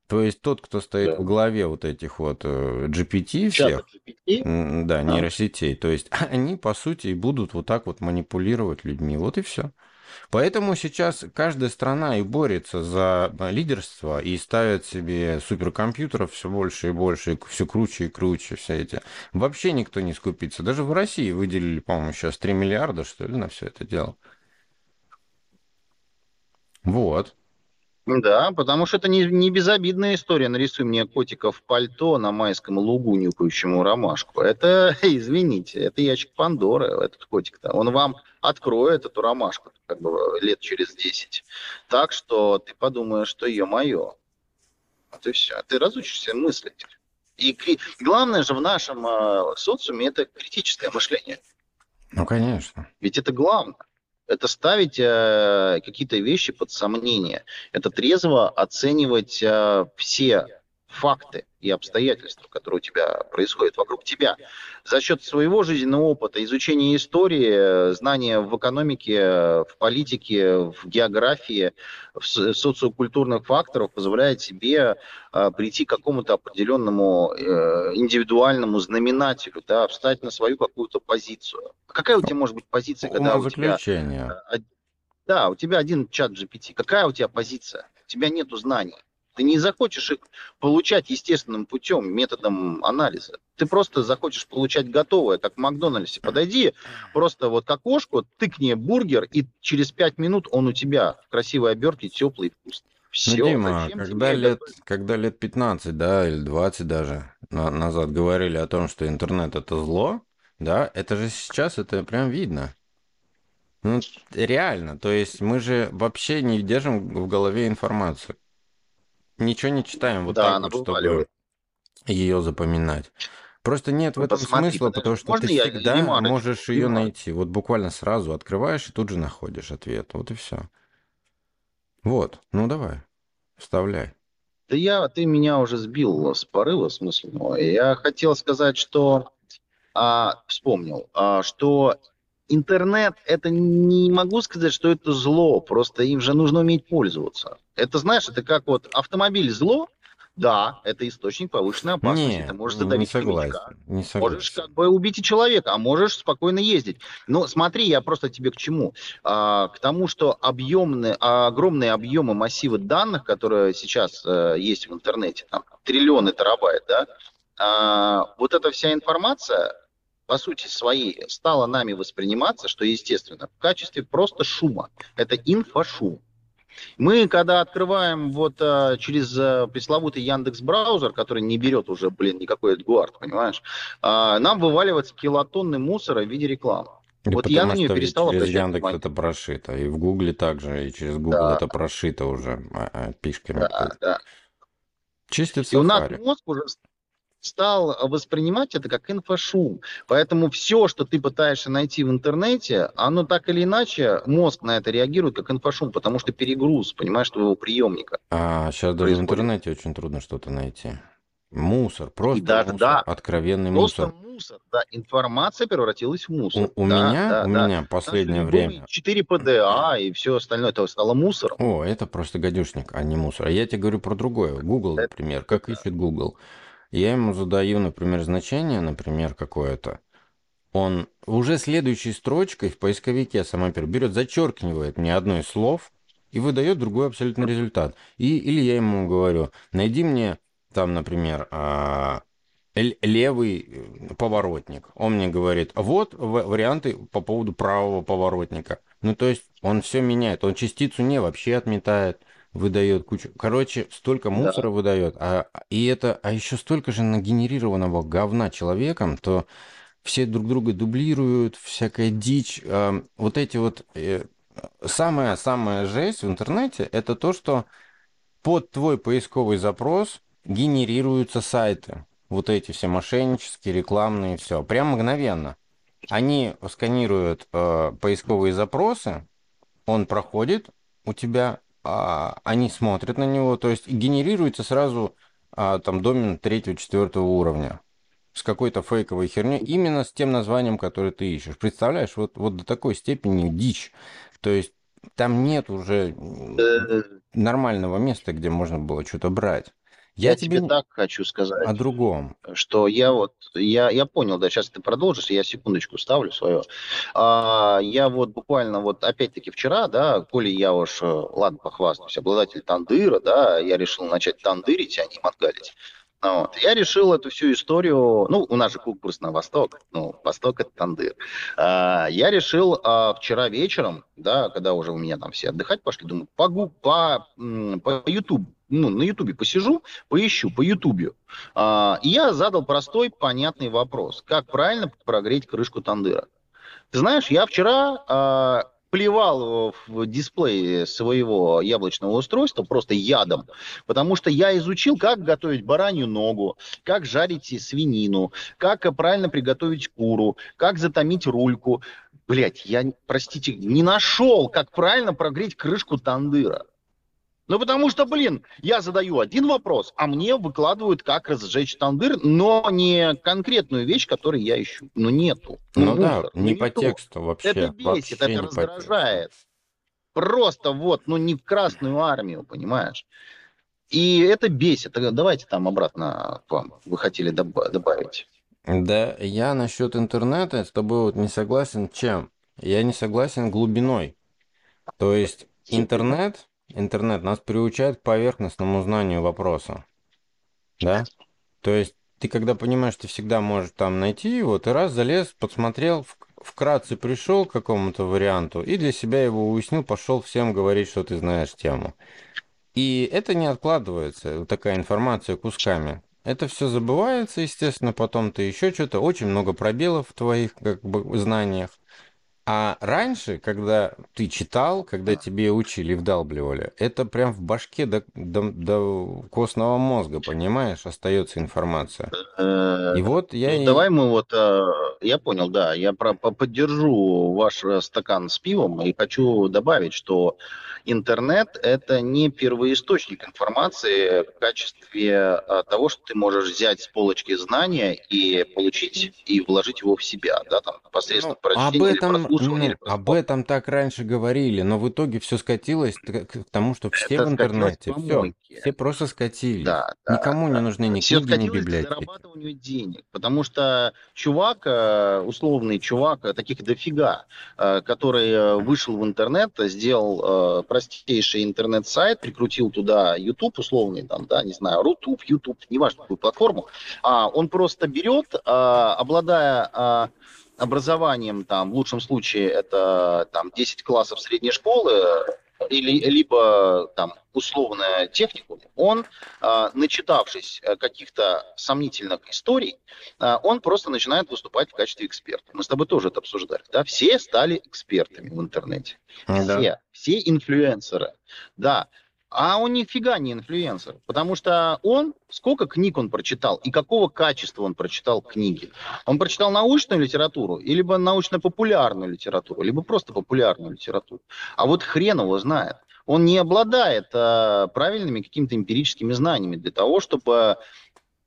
То есть тот, кто стоит Да. в главе вот этих вот э, GPT всех, GPT. Да. нейросетей, то есть <laughs> они, по сути, и будут вот так вот манипулировать людьми. Вот и все. Поэтому сейчас каждая страна и борется за э, лидерство и ставит себе суперкомпьютеров все больше и больше, и все круче и круче, все эти. Вообще никто не скупится. Даже в России выделили, по-моему, сейчас 3 миллиарда, что ли, на все это дело. Вот. Да, потому что это не, не безобидная история. Нарисуй мне котика в пальто на майском лугу, нюкающему ромашку. Это, <laughs> извините, это ящик Пандоры, этот котик-то. Он вам откроет эту ромашку как бы лет через 10. Так что ты подумаешь, что ее мое. Вот и все. Ты разучишься мыслить. И кри- главное же в нашем э, социуме это критическое мышление. Ну, конечно. Ведь это главное. Это ставить э, какие-то вещи под сомнение. Это трезво оценивать э, все факты и обстоятельства, которые у тебя происходят вокруг тебя. За счет своего жизненного опыта, изучения истории, знания в экономике, в политике, в географии, в со- социокультурных факторов позволяет себе э, прийти к какому-то определенному э, индивидуальному знаменателю, да, встать на свою какую-то позицию. А Какая у тебя может быть позиция, когда у тебя... Да, у тебя один чат GPT. Какая у тебя позиция? У тебя нету знаний. Ты не захочешь их получать естественным путем, методом анализа. Ты просто захочешь получать готовое, как в Макдональдсе. Подойди просто вот к окошку, тыкни бургер, и через пять минут он у тебя в красивой обертке, теплый, вкусный. Все. Ну, Дима, когда лет, когда лет 15, да, или 20 даже на- назад говорили о том, что интернет это зло, да, это же сейчас это прям видно. Ну, реально, то есть мы же вообще не держим в голове информацию. Ничего не читаем вот Да, так вот, чтобы ее запоминать. Просто нет в Ну, этом посмотри, смысла, потому что ты всегда ремарочку? можешь ее Ремарочку. найти. Вот буквально сразу открываешь и тут же находишь ответ. Вот и все. Вот, ну давай, вставляй. Да я, ты меня уже сбил с порыва смысленного. Я хотел сказать, что а, вспомнил, а, что интернет это не могу сказать, что это зло, просто им же нужно уметь пользоваться. Это знаешь, это как вот автомобиль зло, да, это источник повышенной опасности. Не, ты можешь не задавить хомячка. согласен. Не Можешь согласен. как бы убить и человека, а можешь спокойно ездить. Но смотри, я просто тебе к чему? А, к тому, что объемные, а, огромные объемы массивы данных, которые сейчас э, есть в интернете, там, триллионы терабайт, да, а, вот эта вся информация, по сути своей, стала нами восприниматься, что естественно, в качестве просто шума. Это инфошум. Мы, когда открываем вот а, через а, пресловутый Яндекс браузер, который не берет уже, блин, никакой Эдгуард, понимаешь, а, нам вываливается килотонны мусора в виде рекламы. Да Вот я на нее перестал через Яндекс внимание. это прошито, и в Гугле также, и через Google Да. это прошито уже а, а, пишками. Да, да. Чистит И у нас мозг уже стал воспринимать это как инфошум. Поэтому все, что ты пытаешься найти в интернете, оно так или иначе, мозг на это реагирует как инфошум, потому что перегруз, понимаешь, твоего приемника. А сейчас даже в интернете очень трудно что-то найти. Мусор, просто даже, мусор, да, откровенный Просто мусор. мусор, да, информация превратилась в мусор. У, у Да, меня, да, у да. меня последнее любые время. 4 ПДА и все остальное это стало мусором. О, это просто гадюшник, а не мусор. А я тебе говорю про другое. Google, например, как ищет Google. Я ему задаю, например, значение, например, какое-то. Он уже следующей строчкой в поисковике сам берет, зачеркивает мне одно из слов и выдает другой абсолютно результат. И, или я ему говорю, найди мне там, например, а, левый э, поворотник. Он мне говорит, вот варианты по поводу правого поворотника. Ну, то есть он все меняет. Он частицу не вообще отметает, выдает кучу. Короче, столько мусора да. выдает. А, и это, а еще столько же нагенерированного говна человеком, то все друг друга дублируют, всякая дичь. А, вот эти вот... Самая-самая э, жесть в интернете это то, что под твой поисковый запрос генерируются сайты вот эти все мошеннические, рекламные, все, прям мгновенно. Они сканируют э, поисковые запросы, он проходит у тебя, э, они смотрят на него, то есть генерируется сразу э, там домен третьего, четвертого уровня с какой-то фейковой херней, именно с тем названием, которое ты ищешь. Представляешь, вот, вот до такой степени дичь. То есть там нет уже э, нормального места, где можно было что-то брать. Я, я тебе так хочу сказать. О другом. Что я вот, я, я понял, да, сейчас ты продолжишь, я секундочку ставлю свое. А, я вот буквально вот опять-таки вчера, да, коли я уж, э, ладно, похвастаюсь, обладатель тандыра, да, я решил начать тандырить, а не мозгалить. Вот. Я решил эту всю историю, ну, у нас же курс на восток, ну, восток это Тандыр. А, я решил а, вчера вечером, да, когда уже у меня там все отдыхать пошли, думаю, по, по, по YouTube, ну, на Ютубе посижу, поищу по Ютубе. А, я задал простой, понятный вопрос. Как правильно прогреть крышку тандыра? Ты знаешь, я вчера а, плевал в дисплей своего яблочного устройства просто ядом, потому что я изучил, как готовить баранью ногу, как жарить свинину, как правильно приготовить куру, как затомить рульку. Блять, я, простите, не нашел, как правильно прогреть крышку тандыра. Ну, потому что, блин, я задаю один вопрос, а мне выкладывают, как разжечь тандыр, но не конкретную вещь, которую я ищу. Ну, нету. Ну, ну да, ну, не по тексту вообще. Это бесит, вообще это раздражает. Просто вот, ну, не в Красную Армию, понимаешь? И это бесит. Давайте там обратно к вам. Вы хотели добавить. Да, я насчет интернета с тобой вот не согласен. Чем? Я не согласен глубиной. То есть интернет интернет нас приучает к поверхностному знанию вопроса. Да? То есть ты когда понимаешь, ты всегда можешь там найти его, ты раз залез, подсмотрел, вкратце пришел к какому-то варианту и для себя его уяснил, пошел всем говорить, что ты знаешь тему. И это не откладывается, такая информация кусками. Это все забывается, естественно, потом ты еще что-то, очень много пробелов в твоих как бы, знаниях. А раньше, когда ты читал, когда тебе учили, вдалбливали, это прям в башке до, до, до костного мозга, понимаешь, остается информация. И вот я... Ну, давай мы вот... Э, я понял, да, я про, поддержу ваш э, стакан с пивом и хочу добавить, что интернет – это не первоисточник информации в качестве э, того, что ты можешь взять с полочки знания и получить, и вложить его в себя, да, там, посредством ну, прочтения об этом, ну, об этом так раньше говорили, но в итоге все скатилось к тому, что все Это в интернете, все, все просто скатились. Да, да, Никому да. не нужны ни все книги, ни библиотеки. Зарабатыванию денег, потому что чувак, э, условный чувак, э, таких дофига, э, который вышел в интернет, сделал простейший интернет-сайт, прикрутил туда YouTube условный, там, да, не знаю, Рутуб, YouTube, неважно какую платформу, а он просто берет, обладая образованием, там, в лучшем случае, это там, 10 классов средней школы, или, либо там условная технику, он, э, начитавшись э, каких-то сомнительных историй, э, он просто начинает выступать в качестве эксперта. Мы с тобой тоже это обсуждали. Да? Все стали экспертами в интернете. Все, да. все инфлюенсеры. Да, а он нифига не инфлюенсер, потому что он, сколько книг он прочитал и какого качества он прочитал книги. Он прочитал научную литературу, либо научно-популярную литературу, либо просто популярную литературу. А вот хрен его знает. Он не обладает э, правильными какими-то эмпирическими знаниями для того, чтобы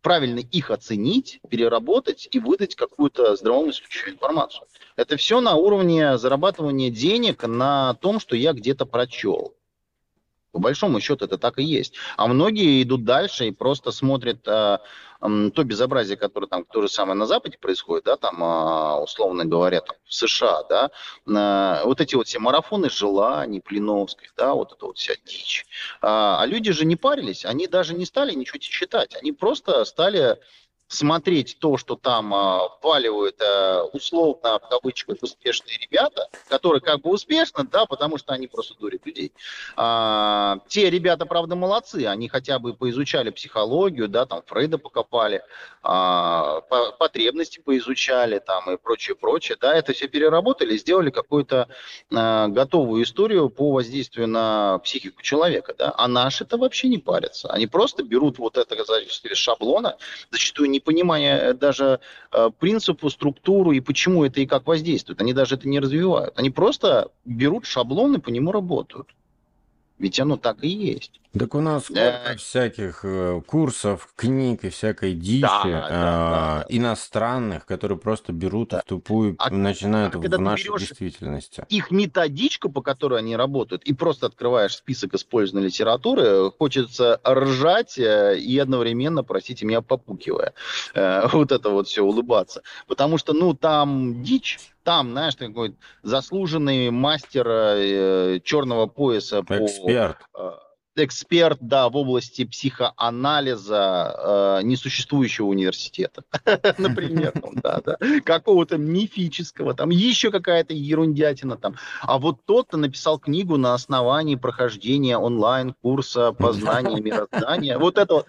правильно их оценить, переработать и выдать какую-то здравомыслящую информацию. Это все на уровне зарабатывания денег на том, что я где-то прочел. По большому счету это так и есть. А многие идут дальше и просто смотрят а, то безобразие, которое там то же самое на Западе происходит, да, там, а, условно говоря, там, в США, да, а, вот эти вот все марафоны желаний, Плиновской, да, вот это вот вся дичь. А, а люди же не парились, они даже не стали ничего читать, они просто стали смотреть то, что там а, вваливают а, условно, в кавычках, успешные ребята, которые как бы успешны, да, потому что они просто дурят людей. А, те ребята, правда, молодцы, они хотя бы поизучали психологию, да, там Фрейда покопали, а, по, потребности поизучали, там и прочее, прочее, да, это все переработали, сделали какую-то а, готовую историю по воздействию на психику человека, да, а наши-то вообще не парятся, они просто берут вот это, из шаблона, зачастую не понимая э, даже э, принципу, структуру и почему это и как воздействует. Они даже это не развивают. Они просто берут шаблон и по нему работают. Ведь оно так и есть. Так у нас сколько э, всяких э, курсов, книг и всякой дичи да, э, да, да. иностранных, которые просто берут да. в тупую, а, начинают а в нашей действительности. Их методичку, по которой они работают, и просто открываешь список использованной литературы, хочется ржать и одновременно, простите меня, попукивая. <laughs> Вот это вот все улыбаться. Потому что, ну, там дичь, там, знаешь, такой заслуженный мастер э, черного пояса Эксперт. по эксперт, да, в области психоанализа э, несуществующего университета, <laughs> например, да, да, какого-то мифического, там еще какая-то ерундятина там. А вот тот-то написал книгу на основании прохождения онлайн-курса <laughs> познания мироздания. Вот это вот.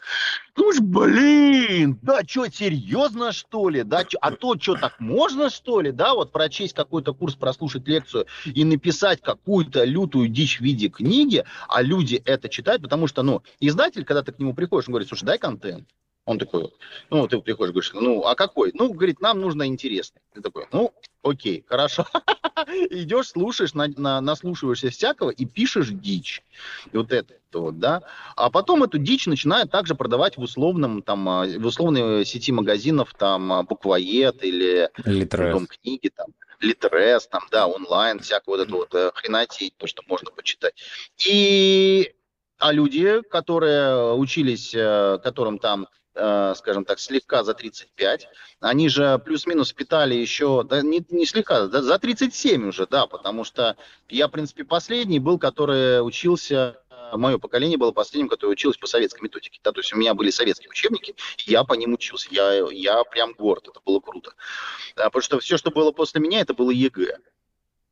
Ну ж, блин, да что, серьезно, что ли? Да, чё, а то, что, так можно, что ли? Да, вот прочесть какой-то курс, прослушать лекцию и написать какую-то лютую дичь в виде книги, а люди это читают, потому что, ну, издатель, когда ты к нему приходишь, он говорит, слушай, дай контент. Он такой, ну, ты приходишь, говоришь, ну, а какой? Ну, говорит, нам нужно интересный. Ты такой, ну, окей, хорошо. <laughs> Идешь, слушаешь, на, на, наслушиваешься всякого и пишешь дичь. И вот это вот, да. А потом эту дичь начинают также продавать в условном, там, а, в условной сети магазинов, там, а, Буквоед или Дом книги, там, Литрес, там, да, онлайн, всякое вот это вот э, хренотень, то, что можно почитать. И а люди, которые учились, э, которым там Э, скажем так, слегка за 35. Они же плюс-минус впитали еще, да, не, не слегка, да, за 37 уже, да, потому что я, в принципе, последний был, который учился мое поколение было последним, которое училось по советской методике. Да, то есть у меня были советские учебники, я по ним учился. Я, я прям горд, это было круто. А, потому что все, что было после меня, это было ЕГЭ.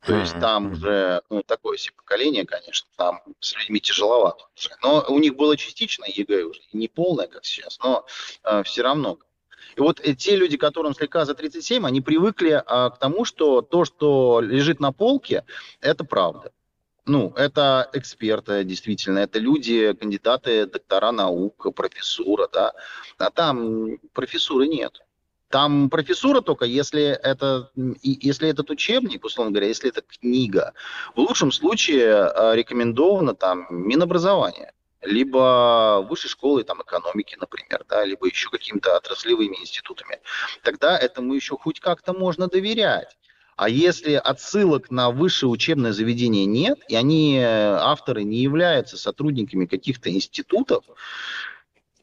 То есть там уже ну, такое себе поколение, конечно, там с людьми тяжеловато. Уже. Но у них было частично ЕГЭ уже, не полное, как сейчас, но э, все равно. И вот э, те люди, которым слегка за 37, они привыкли э, к тому, что то, что лежит на полке, это правда. Ну, это эксперты, действительно, это люди, кандидаты, доктора наук, профессура, да. А там профессуры нет. Там профессура только, если, это, если этот учебник, условно говоря, если это книга. В лучшем случае э, рекомендовано там Минобразование либо высшей школы там, экономики, например, да, либо еще какими-то отраслевыми институтами. Тогда этому еще хоть как-то можно доверять. А если отсылок на высшее учебное заведение нет, и они, э, авторы, не являются сотрудниками каких-то институтов,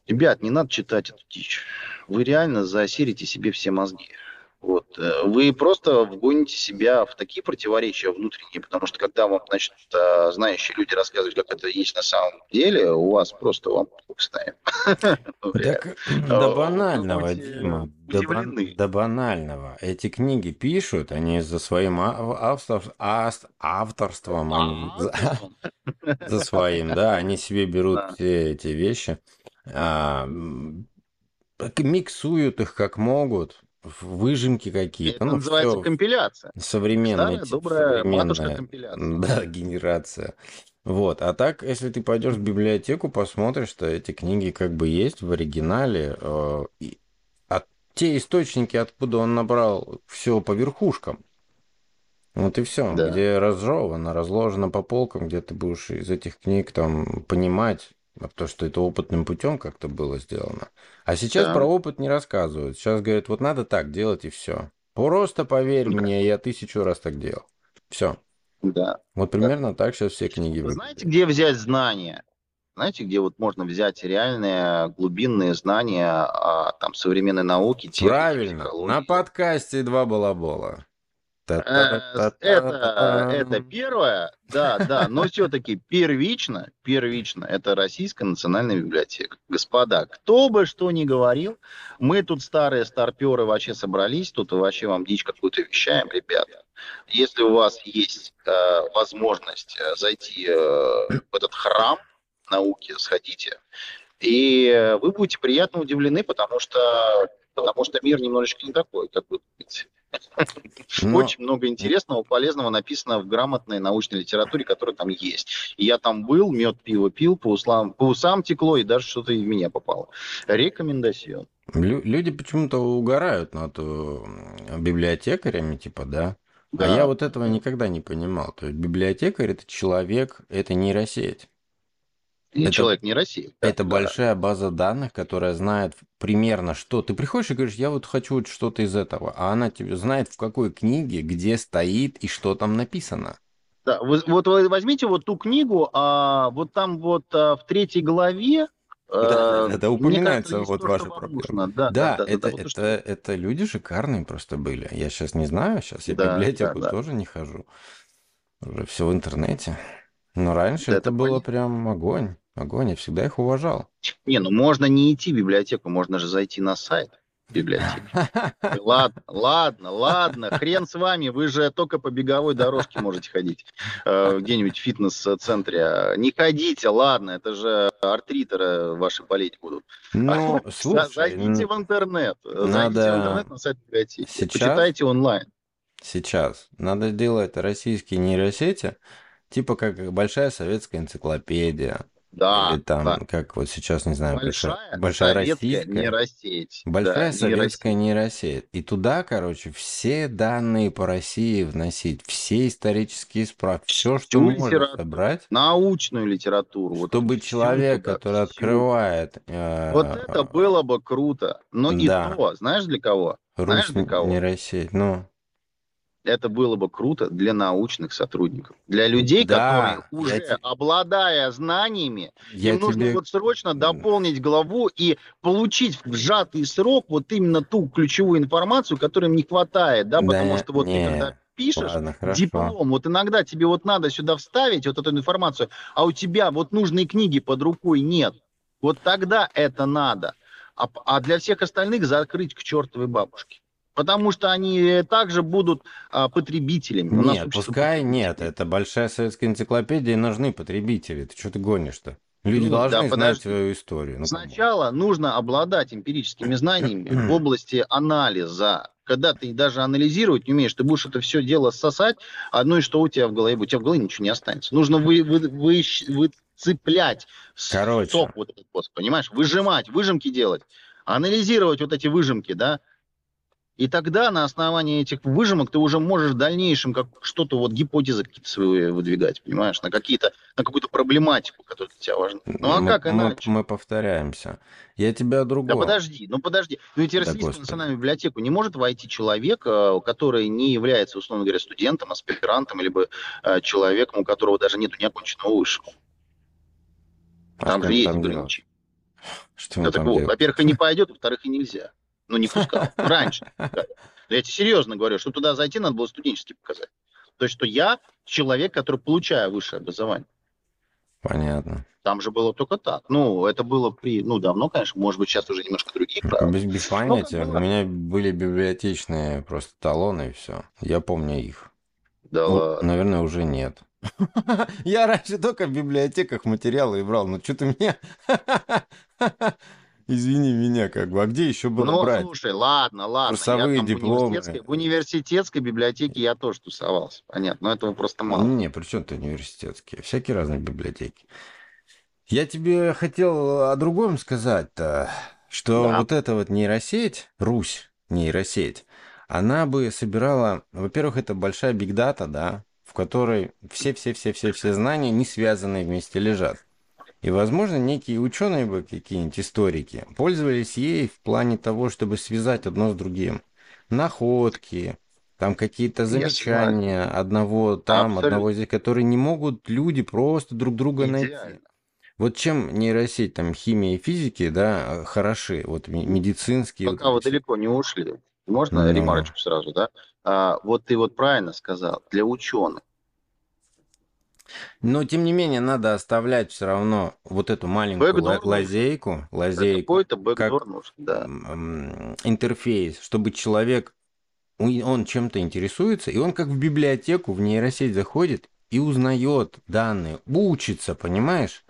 ребят, не надо читать эту дичь вы реально заосерите себе все мозги. Вот. Э, вы просто вгоните себя в такие противоречия внутренние, потому что когда вам, значит, э, знающие люди рассказывают, как это есть на самом деле, у вас просто вам ставим. <laughs> Так до банального, Дима, до банального. Эти книги пишут, они за своим авторством, <laughs> за своим, да, они себе берут все эти вещи, а, миксуют их как могут, выжимки какие-то. Это ну, называется компиляция. Современная, Старая, добрая современная компиляция. <laughs> Да, генерация. Вот. А так, если ты пойдешь в библиотеку, посмотришь, что эти книги как бы есть в оригинале. Э, и, а те источники, откуда он набрал все по верхушкам. Вот и все. Да. Где разжевано, разложено по полкам, где ты будешь из этих книг там понимать, а то, что это опытным путем как-то было сделано. А сейчас да. про опыт не рассказывают. Сейчас говорят, вот надо так делать и все. Просто поверь да. мне, я тысячу раз так делал. Все. Да. Вот примерно так сейчас все книги Вы выглядят. знаете, где взять знания? Знаете, где вот можно взять реальные глубинные знания о там, современной науке, Правильно, психологии? на подкасте два балабола. Э. Это, это первое, да, да, но все-таки первично, первично, это Российская национальная библиотека. Господа, кто бы что ни говорил, мы тут старые старперы вообще собрались, тут вообще вам дичь какую-то вещаем, ребята. Если у вас есть э, возможность зайти э, в этот храм науки, сходите, и вы будете приятно удивлены, потому что, потому что мир немножечко не такой, как вы думаете. Но- Очень много интересного, полезного написано в грамотной научной литературе, которая там есть. И я там был, мед, пиво пил, по усам, по усам текло, и даже что-то и в меня попало. Рекомендацион. Лю- Люди почему-то угорают над э, библиотекарями, типа, да? Да. А я вот этого никогда не понимал. То есть библиотекарь это человек, это нейросеть. Это- человек не Россия. Да, Это да. большая база данных, которая знает примерно что. Ты приходишь и говоришь, я вот хочу вот что-то из этого, а она тебе знает в какой книге, где стоит и что там написано. Да, вы- вот вы возьмите вот ту книгу, а вот там вот а, в третьей главе Да, э, это мне упоминается кажется, вот то, ваша проблема. нужно. Да, Да, да, да, это, да, вот то, это, что- это люди шикарные просто были. Я сейчас не знаю, сейчас я в Да, библиотеку да, да. тоже не хожу. Уже все в интернете. Но раньше Да, это это было понятно. прям огонь. Огонь, я всегда их уважал. Не, ну можно не идти в библиотеку, можно же зайти на сайт библиотеки. <laughs> Ладно, ладно, ладно, хрен с вами, вы же только по беговой дорожке можете ходить э, где-нибудь в фитнес-центре. Не ходите, ладно, это же артритеры ваши болеть будут. Ну, За- слушай, Зайдите в интернет, зайдите надо в интернет на сайт библиотеки, сейчас- почитайте онлайн. сейчас надо делать российские нейросети, типа как большая советская энциклопедия. Да, Или там, да. как вот сейчас, не знаю, большая, большая, российская. нейросеть. Большая Да, советская нейросеть. И туда, короче, все данные по России вносить, все исторические справки, все, что Всю можно литературу. собрать, научную литературу. вот чтобы всю человек, туда, который всю. открывает э, Вот это было бы круто. Но и Да. то, знаешь для кого? знаешь, Русь для кого? нейросеть, ну, Это было бы круто для научных сотрудников. Для людей, Да, которые уже те- обладая знаниями, я им нужно тебе... вот срочно дополнить главу и получить в сжатый срок вот именно ту ключевую информацию, которой им не хватает, да, Да потому что вот не, ты когда пишешь Ладно, хорошо. диплом, вот иногда тебе вот надо сюда вставить вот эту информацию, а у тебя вот нужной книги под рукой нет. Вот тогда это надо. А, а для всех остальных закрыть к чертовой бабушке. Потому что они э, также будут а, потребителями. У нас Нет, общество пускай потребителей. нет, это большая советская энциклопедия, и нужны потребители. Ты что ты гонишь-то? Люди Ну, да, должны знать подожди. свою историю. Ну. Сначала нужно обладать эмпирическими знаниями в <clears throat> области анализа. Когда ты даже анализировать не умеешь, ты будешь это все дело сосать, ну и что у тебя в голове? У тебя в голове ничего не останется. Нужно вы, вы, выщ- выцеплять с- Короче. сок вот этот понимаешь? Выжимать, выжимки делать, анализировать вот эти выжимки, да? И тогда на основании этих выжимок ты уже можешь в дальнейшем как что-то вот гипотезы какие-то свои выдвигать, понимаешь, на какие-то на какую-то проблематику, которая для тебя важна. Ну а мы, как мы- иначе? мы повторяемся. Я тебя о Да подожди, ну подожди. Ну ведь Да Российскую господи. национальную библиотеку не может войти человек, э, который не является, условно говоря, студентом, аспирантом, либо э, человеком, у которого даже нет неоконченного высшего. А Там что же есть ограничения. Что Да, так вот, во-первых, и не пойдет, во-вторых, и нельзя. Ну, не пускал. <laughs> Раньше. Я тебе серьезно говорю, что туда зайти надо было студенческий показать. То есть, что я человек, который получаю высшее образование. Понятно. Там же было только так. Ну, это было при... Ну, давно, конечно. Может быть, сейчас уже немножко другие правила. Без, без понятия. было. У меня были библиотечные просто талоны и все. Я помню их. Да Ну, ладно. наверное, уже нет. <laughs> Я раньше только в библиотеках материалы и брал, но что-то мне... <laughs> Извини меня, как бы. А где еще было Ну, брать? слушай, ладно, ладно. Курсовые я там в дипломы. университетской, в университетской библиотеке я тоже тусовался. Понятно, но этого просто мало. Не, при чем ты университетские? Всякие разные библиотеки. Я тебе хотел о другом сказать-то, что Да. вот эта вот нейросеть, Русь нейросеть, она бы собирала, во-первых, это большая бигдата, да, в которой все-все-все-все-все знания не связанные вместе лежат. И, возможно, некие ученые бы, какие-нибудь историки, пользовались ей в плане того, чтобы связать одно с другим. Находки, Там какие-то замечания одного там, Абсолютно. одного здесь, которые не могут люди просто друг друга найти. Идеально. Вот чем нейросеть, там, химия и физики, да, хороши, вот медицинские. вот Пока вы эти все. далеко не ушли. Можно Ну. ремарочку сразу, да? А, вот ты вот правильно сказал, для ученых. Но, тем не менее, надо оставлять все равно вот эту маленькую нужен. лазейку, лазейку, Какой-то бэкдор нужен, да. интерфейс, чтобы человек, он чем-то интересуется, и он как в библиотеку, в нейросеть заходит и узнает данные, учится, понимаешь?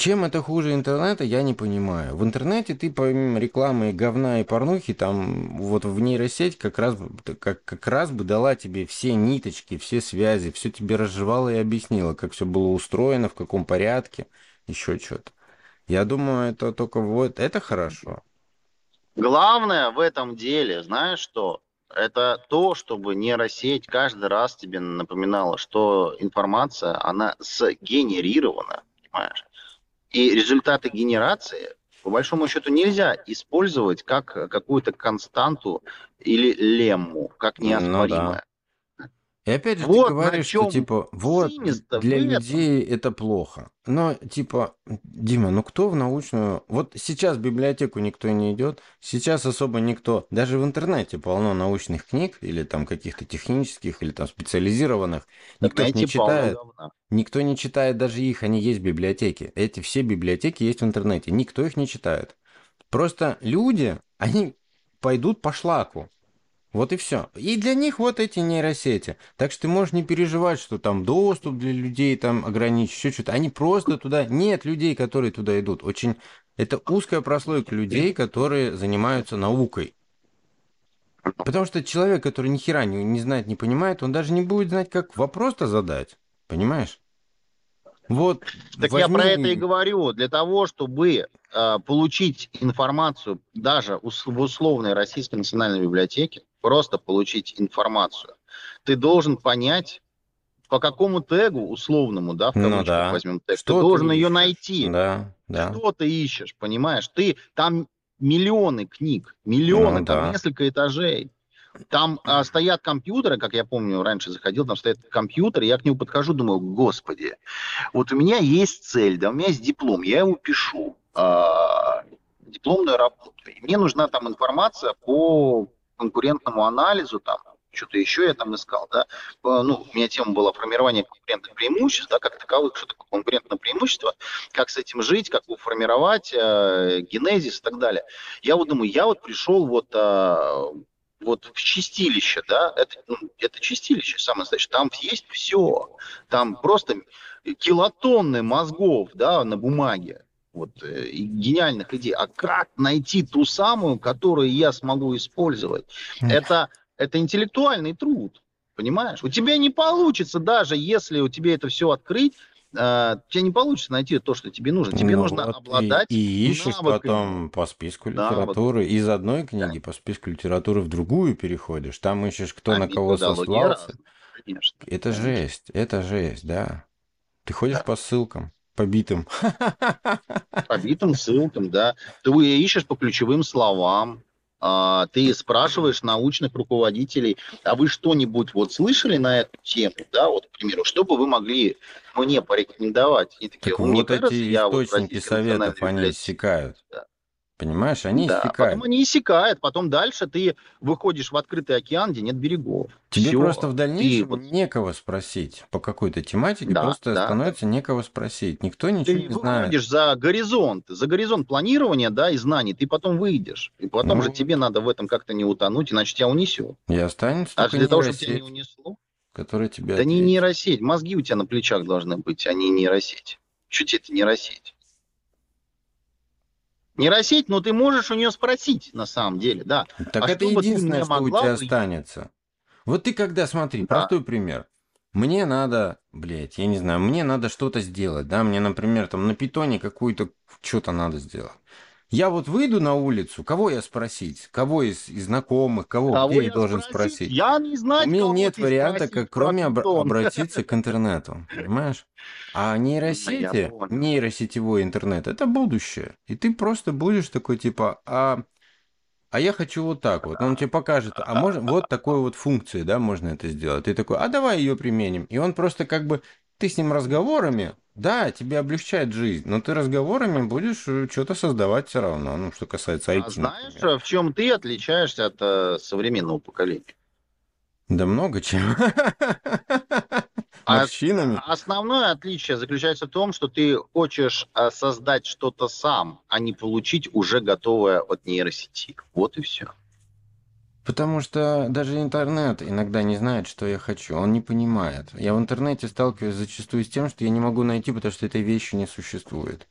Чем это хуже интернета, я не понимаю. В интернете ты помимо рекламы говна и порнухи, там вот в нейросеть как раз, как, как раз бы дала тебе все ниточки, все связи, все тебе разжевала и объяснила, как все было устроено, в каком порядке, еще что-то. Я думаю, это только вот, это хорошо. Главное в этом деле, знаешь что? Это то, чтобы нейросеть каждый раз тебе напоминала, что информация, она сгенерирована, понимаешь? И результаты генерации, по большому счету, нельзя использовать как какую-то константу или лемму, как Ну неоспоримое. И опять же Вот ты говоришь, что типа вот для людей это плохо. Но типа, Дима, ну кто в научную... Вот сейчас в библиотеку никто не идет, сейчас особо никто... Даже в интернете полно научных книг или там каких-то технических или там специализированных. Никто их не читает. Никто не читает даже их, они есть в библиотеке. Эти все библиотеки есть в интернете. Никто их не читает. Просто люди, они пойдут по шлаку. Вот и все. И для них вот эти нейросети. Так что ты можешь не переживать, что там доступ для людей там ограничен, еще что-то. Они просто туда... Нет людей, которые туда идут. Очень... Это узкая прослойка людей, которые занимаются наукой. Потому что человек, который ни хера не, не знает, не понимает, он даже не будет знать, как вопрос-то задать. Понимаешь? Вот. Так я про возьми- это и говорю. Для того, чтобы э, получить информацию даже в условной Российской национальной библиотеке, просто получить информацию, ты должен понять, по какому тегу условному, да, в Ну да. возьмем тег, Что ты ты должен ее ищешь? найти. Да, да. Что ты ищешь, понимаешь? Ты там миллионы книг, миллионы, Ну там да. несколько этажей. Там а, стоят компьютеры, как я помню, раньше заходил, там стоят компьютеры, я к нему подхожу, думаю, господи, вот у меня есть цель, да, у меня есть диплом, я его пишу, а, дипломную работу, и мне нужна там информация по конкурентному анализу, там, что-то еще я там искал, да, Э, ну, у меня тема была формирование конкурентных преимуществ, да, как таковых, что такое конкурентное преимущество, как с этим жить, как его формировать, э, генезис и так далее. Я вот думаю, я вот пришел вот, а, вот в чистилище, да, это, ну, это чистилище, самое настоящее, там есть все, там просто килотонны мозгов, да, на бумаге, вот, э, и гениальных идей. А как найти ту самую, которую я смогу использовать? М. Это, это интеллектуальный труд, понимаешь? У тебя не получится, даже если у тебя это все открыть, э, у тебя не получится найти то, что тебе нужно. Тебе Ну нужно вот, и- обладать И, ищешь навыками. потом по списку литературы. Из одной книги по списку литературы в другую переходишь. Там ищешь, кто А на кого сослался. конечно. Это конечно. жесть, это жесть, да. Ты ходишь Да. по ссылкам, побитым. <laughs> По битым ссылкам, да. Ты ищешь по ключевым словам, а, ты спрашиваешь научных руководителей, а вы что-нибудь вот слышали на эту тему, да, вот, к примеру, что бы вы могли мне порекомендовать? И такие, Так «Ну, мне вот эти я вот в источники Российской советов, национальной они библиотеке». иссякают. Да. Понимаешь, они да, иссякают. потом они иссякают, потом дальше ты выходишь в открытый океан, где нет берегов. Тебе Всё. просто в дальнейшем вот- некого спросить по какой-то тематике, Да, просто да, становится некого спросить. Никто ничего Ты не знает. выходишь за горизонт, за горизонт планирования, да, и знаний, ты потом выйдешь. И потом Ну же тебе надо в этом как-то не утонуть, иначе тебя унесет. И останется А для того, чтобы тебя не унесло, которая тебя да не ответит. нейросеть, мозги у тебя на плечах должны быть, а не нейросеть. Тебе это нейросеть? Нейросеть, но ты можешь у нее спросить, на самом деле, да. Так А это что единственное, что у тебя останется. Вот ты когда, смотри, Да. простой пример. Мне надо, блядь, я не знаю, мне надо что-то сделать, да, мне, например, там на питоне какую-то что-то надо сделать. Я вот выйду на улицу, кого я спросить? Кого из, из знакомых, кого, Кого где я должен спросить? спросить? Я не знаю, У меня нет варианта, спросить как кроме питон. обратиться к интернету, понимаешь? А нейросети, нейросетевой интернет, это будущее. И ты просто будешь такой, типа, а а я хочу вот так вот. Он тебе покажет, а можно вот такой вот функции, да, можно это сделать. Ты такой, а давай ее применим. И он просто как бы, ты с ним разговорами, да, тебе облегчает жизнь, но ты разговорами будешь э, что-то создавать все равно, ну, что касается IT. А знаешь, например. в чем ты отличаешься от э, современного поколения? Да много чем. А- Морщинами. Основное отличие заключается в том, что ты хочешь э, создать что-то сам, а не получить уже готовое от нейросети. Вот и все. Потому что даже интернет иногда не знает, что я хочу. Он не понимает. Я в интернете сталкиваюсь зачастую с тем, что я не могу найти, потому что этой вещи не существует.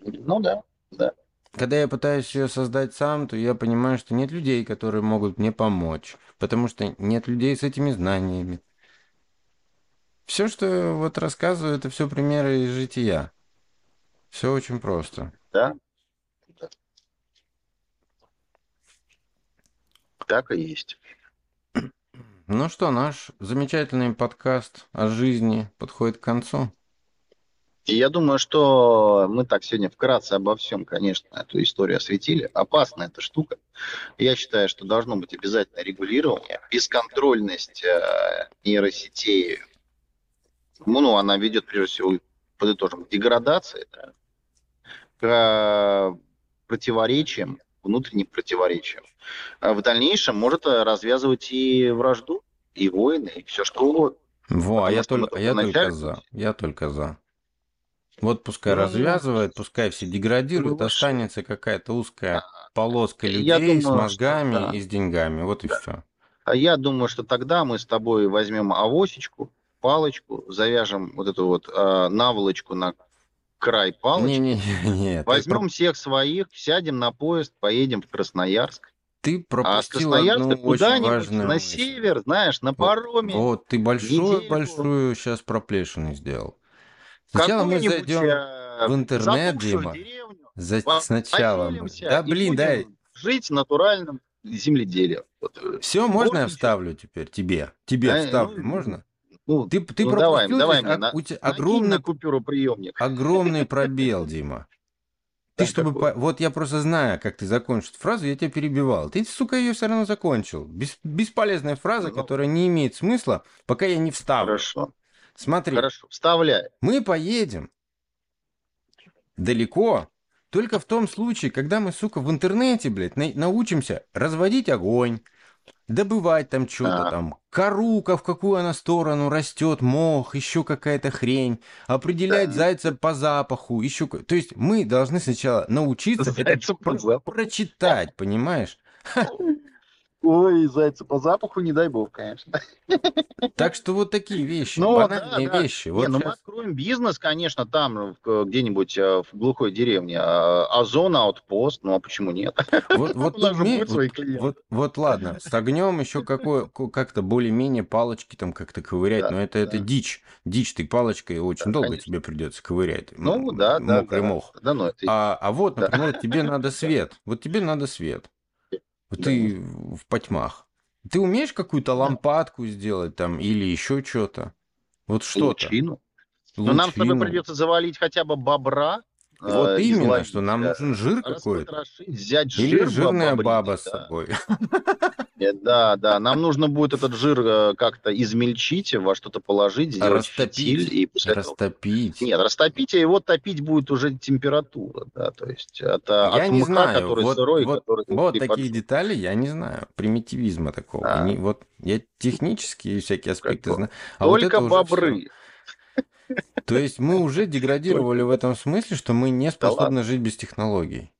Ну да, да. Когда я пытаюсь ее создать сам, то я понимаю, что нет людей, которые могут мне помочь. Потому что нет людей с этими знаниями. Все, что я вот рассказываю, это все примеры из жития. Все очень просто. Да. Да. Так и есть. Ну что, наш замечательный подкаст о жизни подходит к концу. И я думаю, что мы так сегодня вкратце обо всем, конечно, эту историю осветили. Опасна эта штука. Я считаю, что должно быть обязательно регулирование. Бесконтрольность э, нейросетей, ну, ну, она ведет, прежде всего, подытожим, к деградации, да, к э, противоречиям, внутренним противоречиям. А в дальнейшем может э, развязывать и вражду, и войны, и все что угодно. Во, а я, только, а я только за. Я только за. Вот пускай Ну, развязывает, пускай все деградируют, ну, останется какая-то узкая полоска Я людей с думаю, мозгами что да. и с деньгами. Вот и Да. все. А я думаю, что тогда мы с тобой возьмем авосечку, палочку, завяжем вот эту вот э, наволочку на край палочки, Не-не-не, <laughs> ты, возьмем про- всех своих, сядем на поезд, поедем в Красноярск. ты А пропустил Красноярска одну очень важную на север, знаешь, на Вот, пароме. вот, ты большую, недельку. большую сейчас проплешину сделал. Сначала мы зайдем э, в интернет, Дима. За- Сначала Да блин, дай. жить натуральным земледелием. Вот, э, Все, можно я вставлю теперь тебе? Тебе Да, вставлю, ну, можно? Ну, Ты, ты ну, давай, давай а- на- у тебя огромный на купюру приемник. Огромный <laughs> пробел, Дима. Ты Так, чтобы... по- Вот я просто знаю, как ты закончишь эту фразу, я тебя перебивал. Ты, сука, ее все равно закончил. Бес- Бесполезная фраза, Ну. которая не имеет смысла, пока я не вставлю. Хорошо, Смотри, хорошо. Вставляй. мы поедем далеко, только в том случае, когда мы, сука, в интернете, блядь, на- научимся разводить огонь, добывать там что-то там, корука, в какую она сторону растет, мох, еще какая-то хрень, определять Да. зайца по запаху, еще... То есть мы должны сначала научиться <laughs> это Зайца про- прочитать, понимаешь? <laughs> Ой, зайца по запаху, не дай бог, конечно. Так что вот такие вещи, Ну, банальные да, да. вещи. Не, Вот ну мы откроем бизнес, конечно, там, где-нибудь э, в глухой деревне. А Озон, аутпост, ну а почему нет? <laughs> Вот, вот, тут будут вот- вот- вот ладно, с огнем еще какое, ко- как-то более-менее палочки там как-то ковырять, Да, но это, это да. дичь. Дичь, ты палочкой очень Да, долго конечно. тебе придется ковырять. Ну да, да, Мокрый да. мох. Да, ну это... А, а вот, Да. например, тебе <laughs> надо свет. Вот тебе надо свет. Вот Да. ты в потьмах. Ты умеешь какую-то лампадку сделать там или еще что-то? Вот что-то. лучину. Но нам с тобой придется завалить хотя бы бобра. Вот э, именно, изловить, что нам да, нужен жир какой-то. взять Или жир жирная бобриный, баба с собой. <laughs> Да, да, нам нужно будет этот жир э, как-то измельчить, во что-то положить, сделать Растопить. фитиль и после этого- Растопить. Нет, растопить, а его топить будет уже температура, да, то есть это Я от не мха, знаю, который вот- сырой, вот- который Вот такие поджег. детали я не знаю. Примитивизма такого. Да. Не- вот я технические всякие аспекты знаю. А вот Только уже бобры. всё. То есть мы уже деградировали в этом смысле, что мы не способны жить без технологий.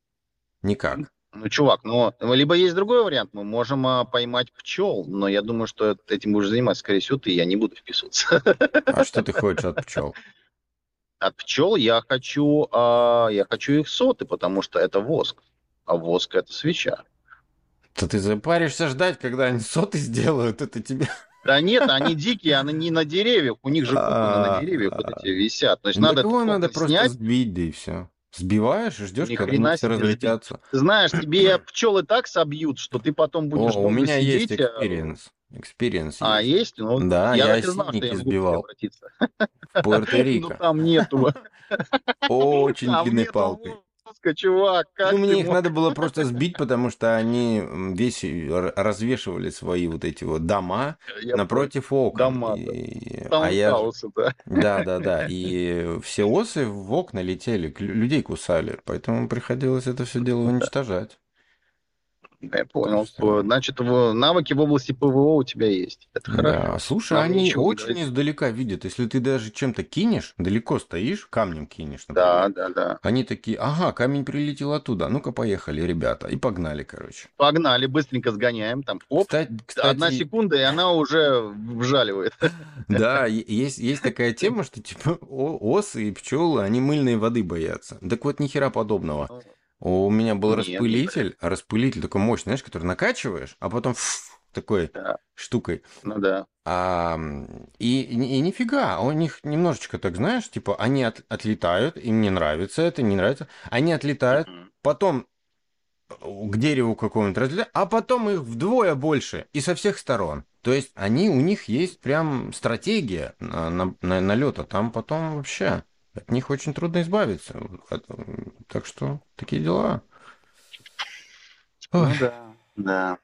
Никак. Ну, чувак, ну, либо есть другой вариант, мы можем а, поймать пчел, но я думаю, что эт- этим будешь заниматься, скорее всего, ты, я не буду вписываться. А что ты хочешь от пчел? От пчел я хочу, а, я хочу их соты, потому что это воск, а воск это свеча. То ты запаришься ждать, когда они соты сделают, это тебе... Да нет, они дикие, они не на деревьях, у них же коконы на А, деревьях вот эти висят. Значит, Да надо этот надо просто сбить, да и все. Сбиваешь и ждешь, когда они все разлетятся. Знаешь, тебе <clears throat> пчелы так собьют, что ты потом будешь О, у меня есть а, experience. Experience А, есть. Ну, Да, я, я знал, что я могу сбивал. В <laughs> Ну, Пуэрто-Рико. там нету. <laughs> Очень длинной палкой. Жестко, чувак. Как Ну, мне их мог? надо было просто сбить, потому что они весь р- развешивали свои вот эти вот дома Я напротив окон. Дома-то. И- понял. А я... ж- Таунхаусы, да. Да, да, да. <laughs> И все осы в окна летели, людей кусали. Поэтому приходилось это все дело уничтожать. Я понял. что- Значит, навыки в области ПВО у тебя есть. Это хорошо. Да, слушай, Нам они очень говорит. издалека видят. Если ты даже чем-то кинешь, далеко стоишь, камнем кинешь, Да, например. да, да. Они такие, ага, камень прилетел оттуда. Ну-ка, поехали, ребята. И погнали, короче. Погнали, быстренько сгоняем. Там, оп, Кстати, одна кстати, секунда, и она уже вжаливает. <laughs> Да, есть, есть такая тема, что типа осы и пчелы, они мыльной воды боятся. Так вот, ни хера подобного. У меня был Нет, не распылитель, распылитель такой мощный, знаешь, который накачиваешь, а потом фу, такой Да. штукой. Ну да. А, и, и, нифига, у них немножечко так, знаешь, типа они от- отлетают, им не нравится это, не нравится. Они отлетают, Мгм. потом к дереву какому-нибудь разлетают, а потом их вдвое больше и со всех сторон. То есть они, у них есть прям стратегия на, на, на- налета, там потом вообще от них очень трудно избавиться. Так что такие дела. Ну Ой. да. Да.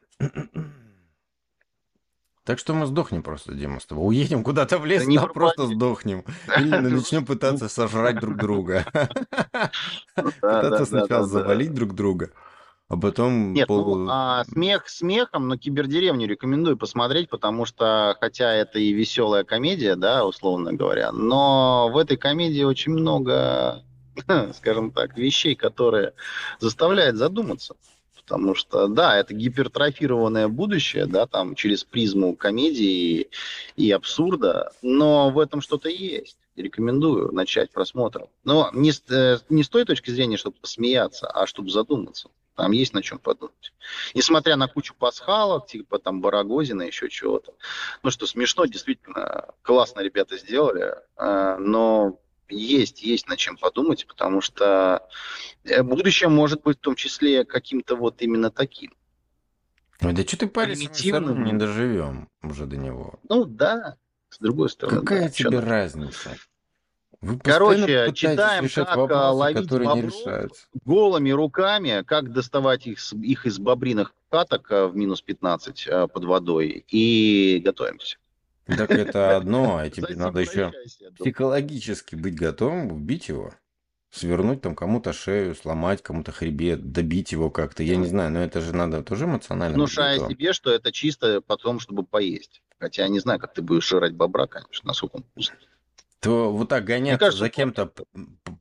Так что мы сдохнем просто, Дима, с тобой. Уедем куда-то в лес, Да не просто сдохнем. Или <laughs> начнем пытаться сожрать друг друга. Ну Пытаться сначала завалить друг друга, а потом Нет, полу- ну, а смех смехом, но кибердеревню рекомендую посмотреть, потому что, хотя это и веселая комедия, да, условно говоря, но в этой комедии очень много, <laughs> скажем так, вещей, которые заставляют задуматься. Потому что, да, это гипертрофированное будущее, да, там через призму комедии и абсурда, но в этом что-то есть. Рекомендую начать просмотр. Но не э, не с той точки зрения, чтобы посмеяться, а чтобы задуматься. Там есть на чем подумать. Несмотря на кучу пасхалок, типа там Барагозина, еще чего-то. Ну что, смешно, действительно, классно ребята сделали, э, но есть, есть над чем подумать, потому что э, будущее может быть в том числе каким-то вот именно таким. Ой, да что ты примитивным. не доживем уже до него. Ну да, с другой стороны. Какая да, тебе разница? Вы Короче, читаем, как, а, вопросы, ловить не бобров. решаются. голыми руками, как доставать их, их из бобриных каток э, в минус 15 э, под водой, и готовимся. Так это одно, а <laughs> тебе надо еще психологически быть готовым убить его. Свернуть там кому-то шею, сломать кому-то хребет, добить его как-то. Я не знаю, но это же надо тоже эмоционально Внушая себе, что это чисто потом, чтобы поесть. Хотя я не знаю, как ты будешь жрать бобра, конечно, насколько он вкусный. То вот так гоняться кажется, за кем-то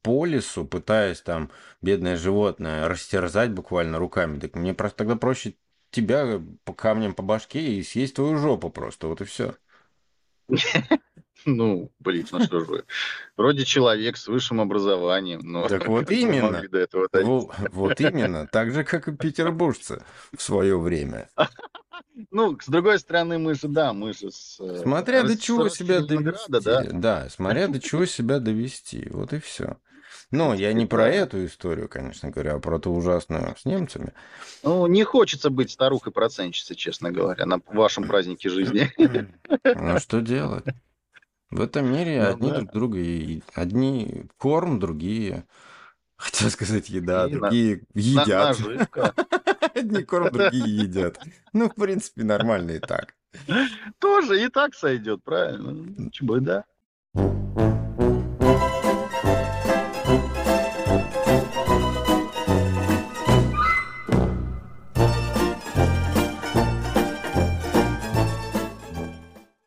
по лесу, пытаясь там бедное животное растерзать буквально руками, так мне просто тогда проще тебя по камням по башке и съесть твою жопу просто, вот и все. Ну, блин, ну что же вы. Вроде человек с высшим образованием, но... Так <laughs> вот именно. могли до этого дойти? Во- Вот именно, <laughs> так же, как и петербуржцы в свое время. Ну, с другой стороны, мы же, да, мы же с... э, Смотря до чего себя довести. да. Да, смотря до чего себя довести. Вот и все. Но я не про эту историю, конечно говоря, а про ту ужасную с немцами. Ну, не хочется быть старухой-процентщицей, честно говоря, на вашем празднике жизни. Ну что делать? В этом мире Ну одни да. друг друга и одни корм, другие, хотел сказать еда, И на- другие На- едят. Наживка. <laughs> Одни корм, другие едят. Ну, в принципе, нормально и так. Тоже и так сойдет, правильно? Чего, да.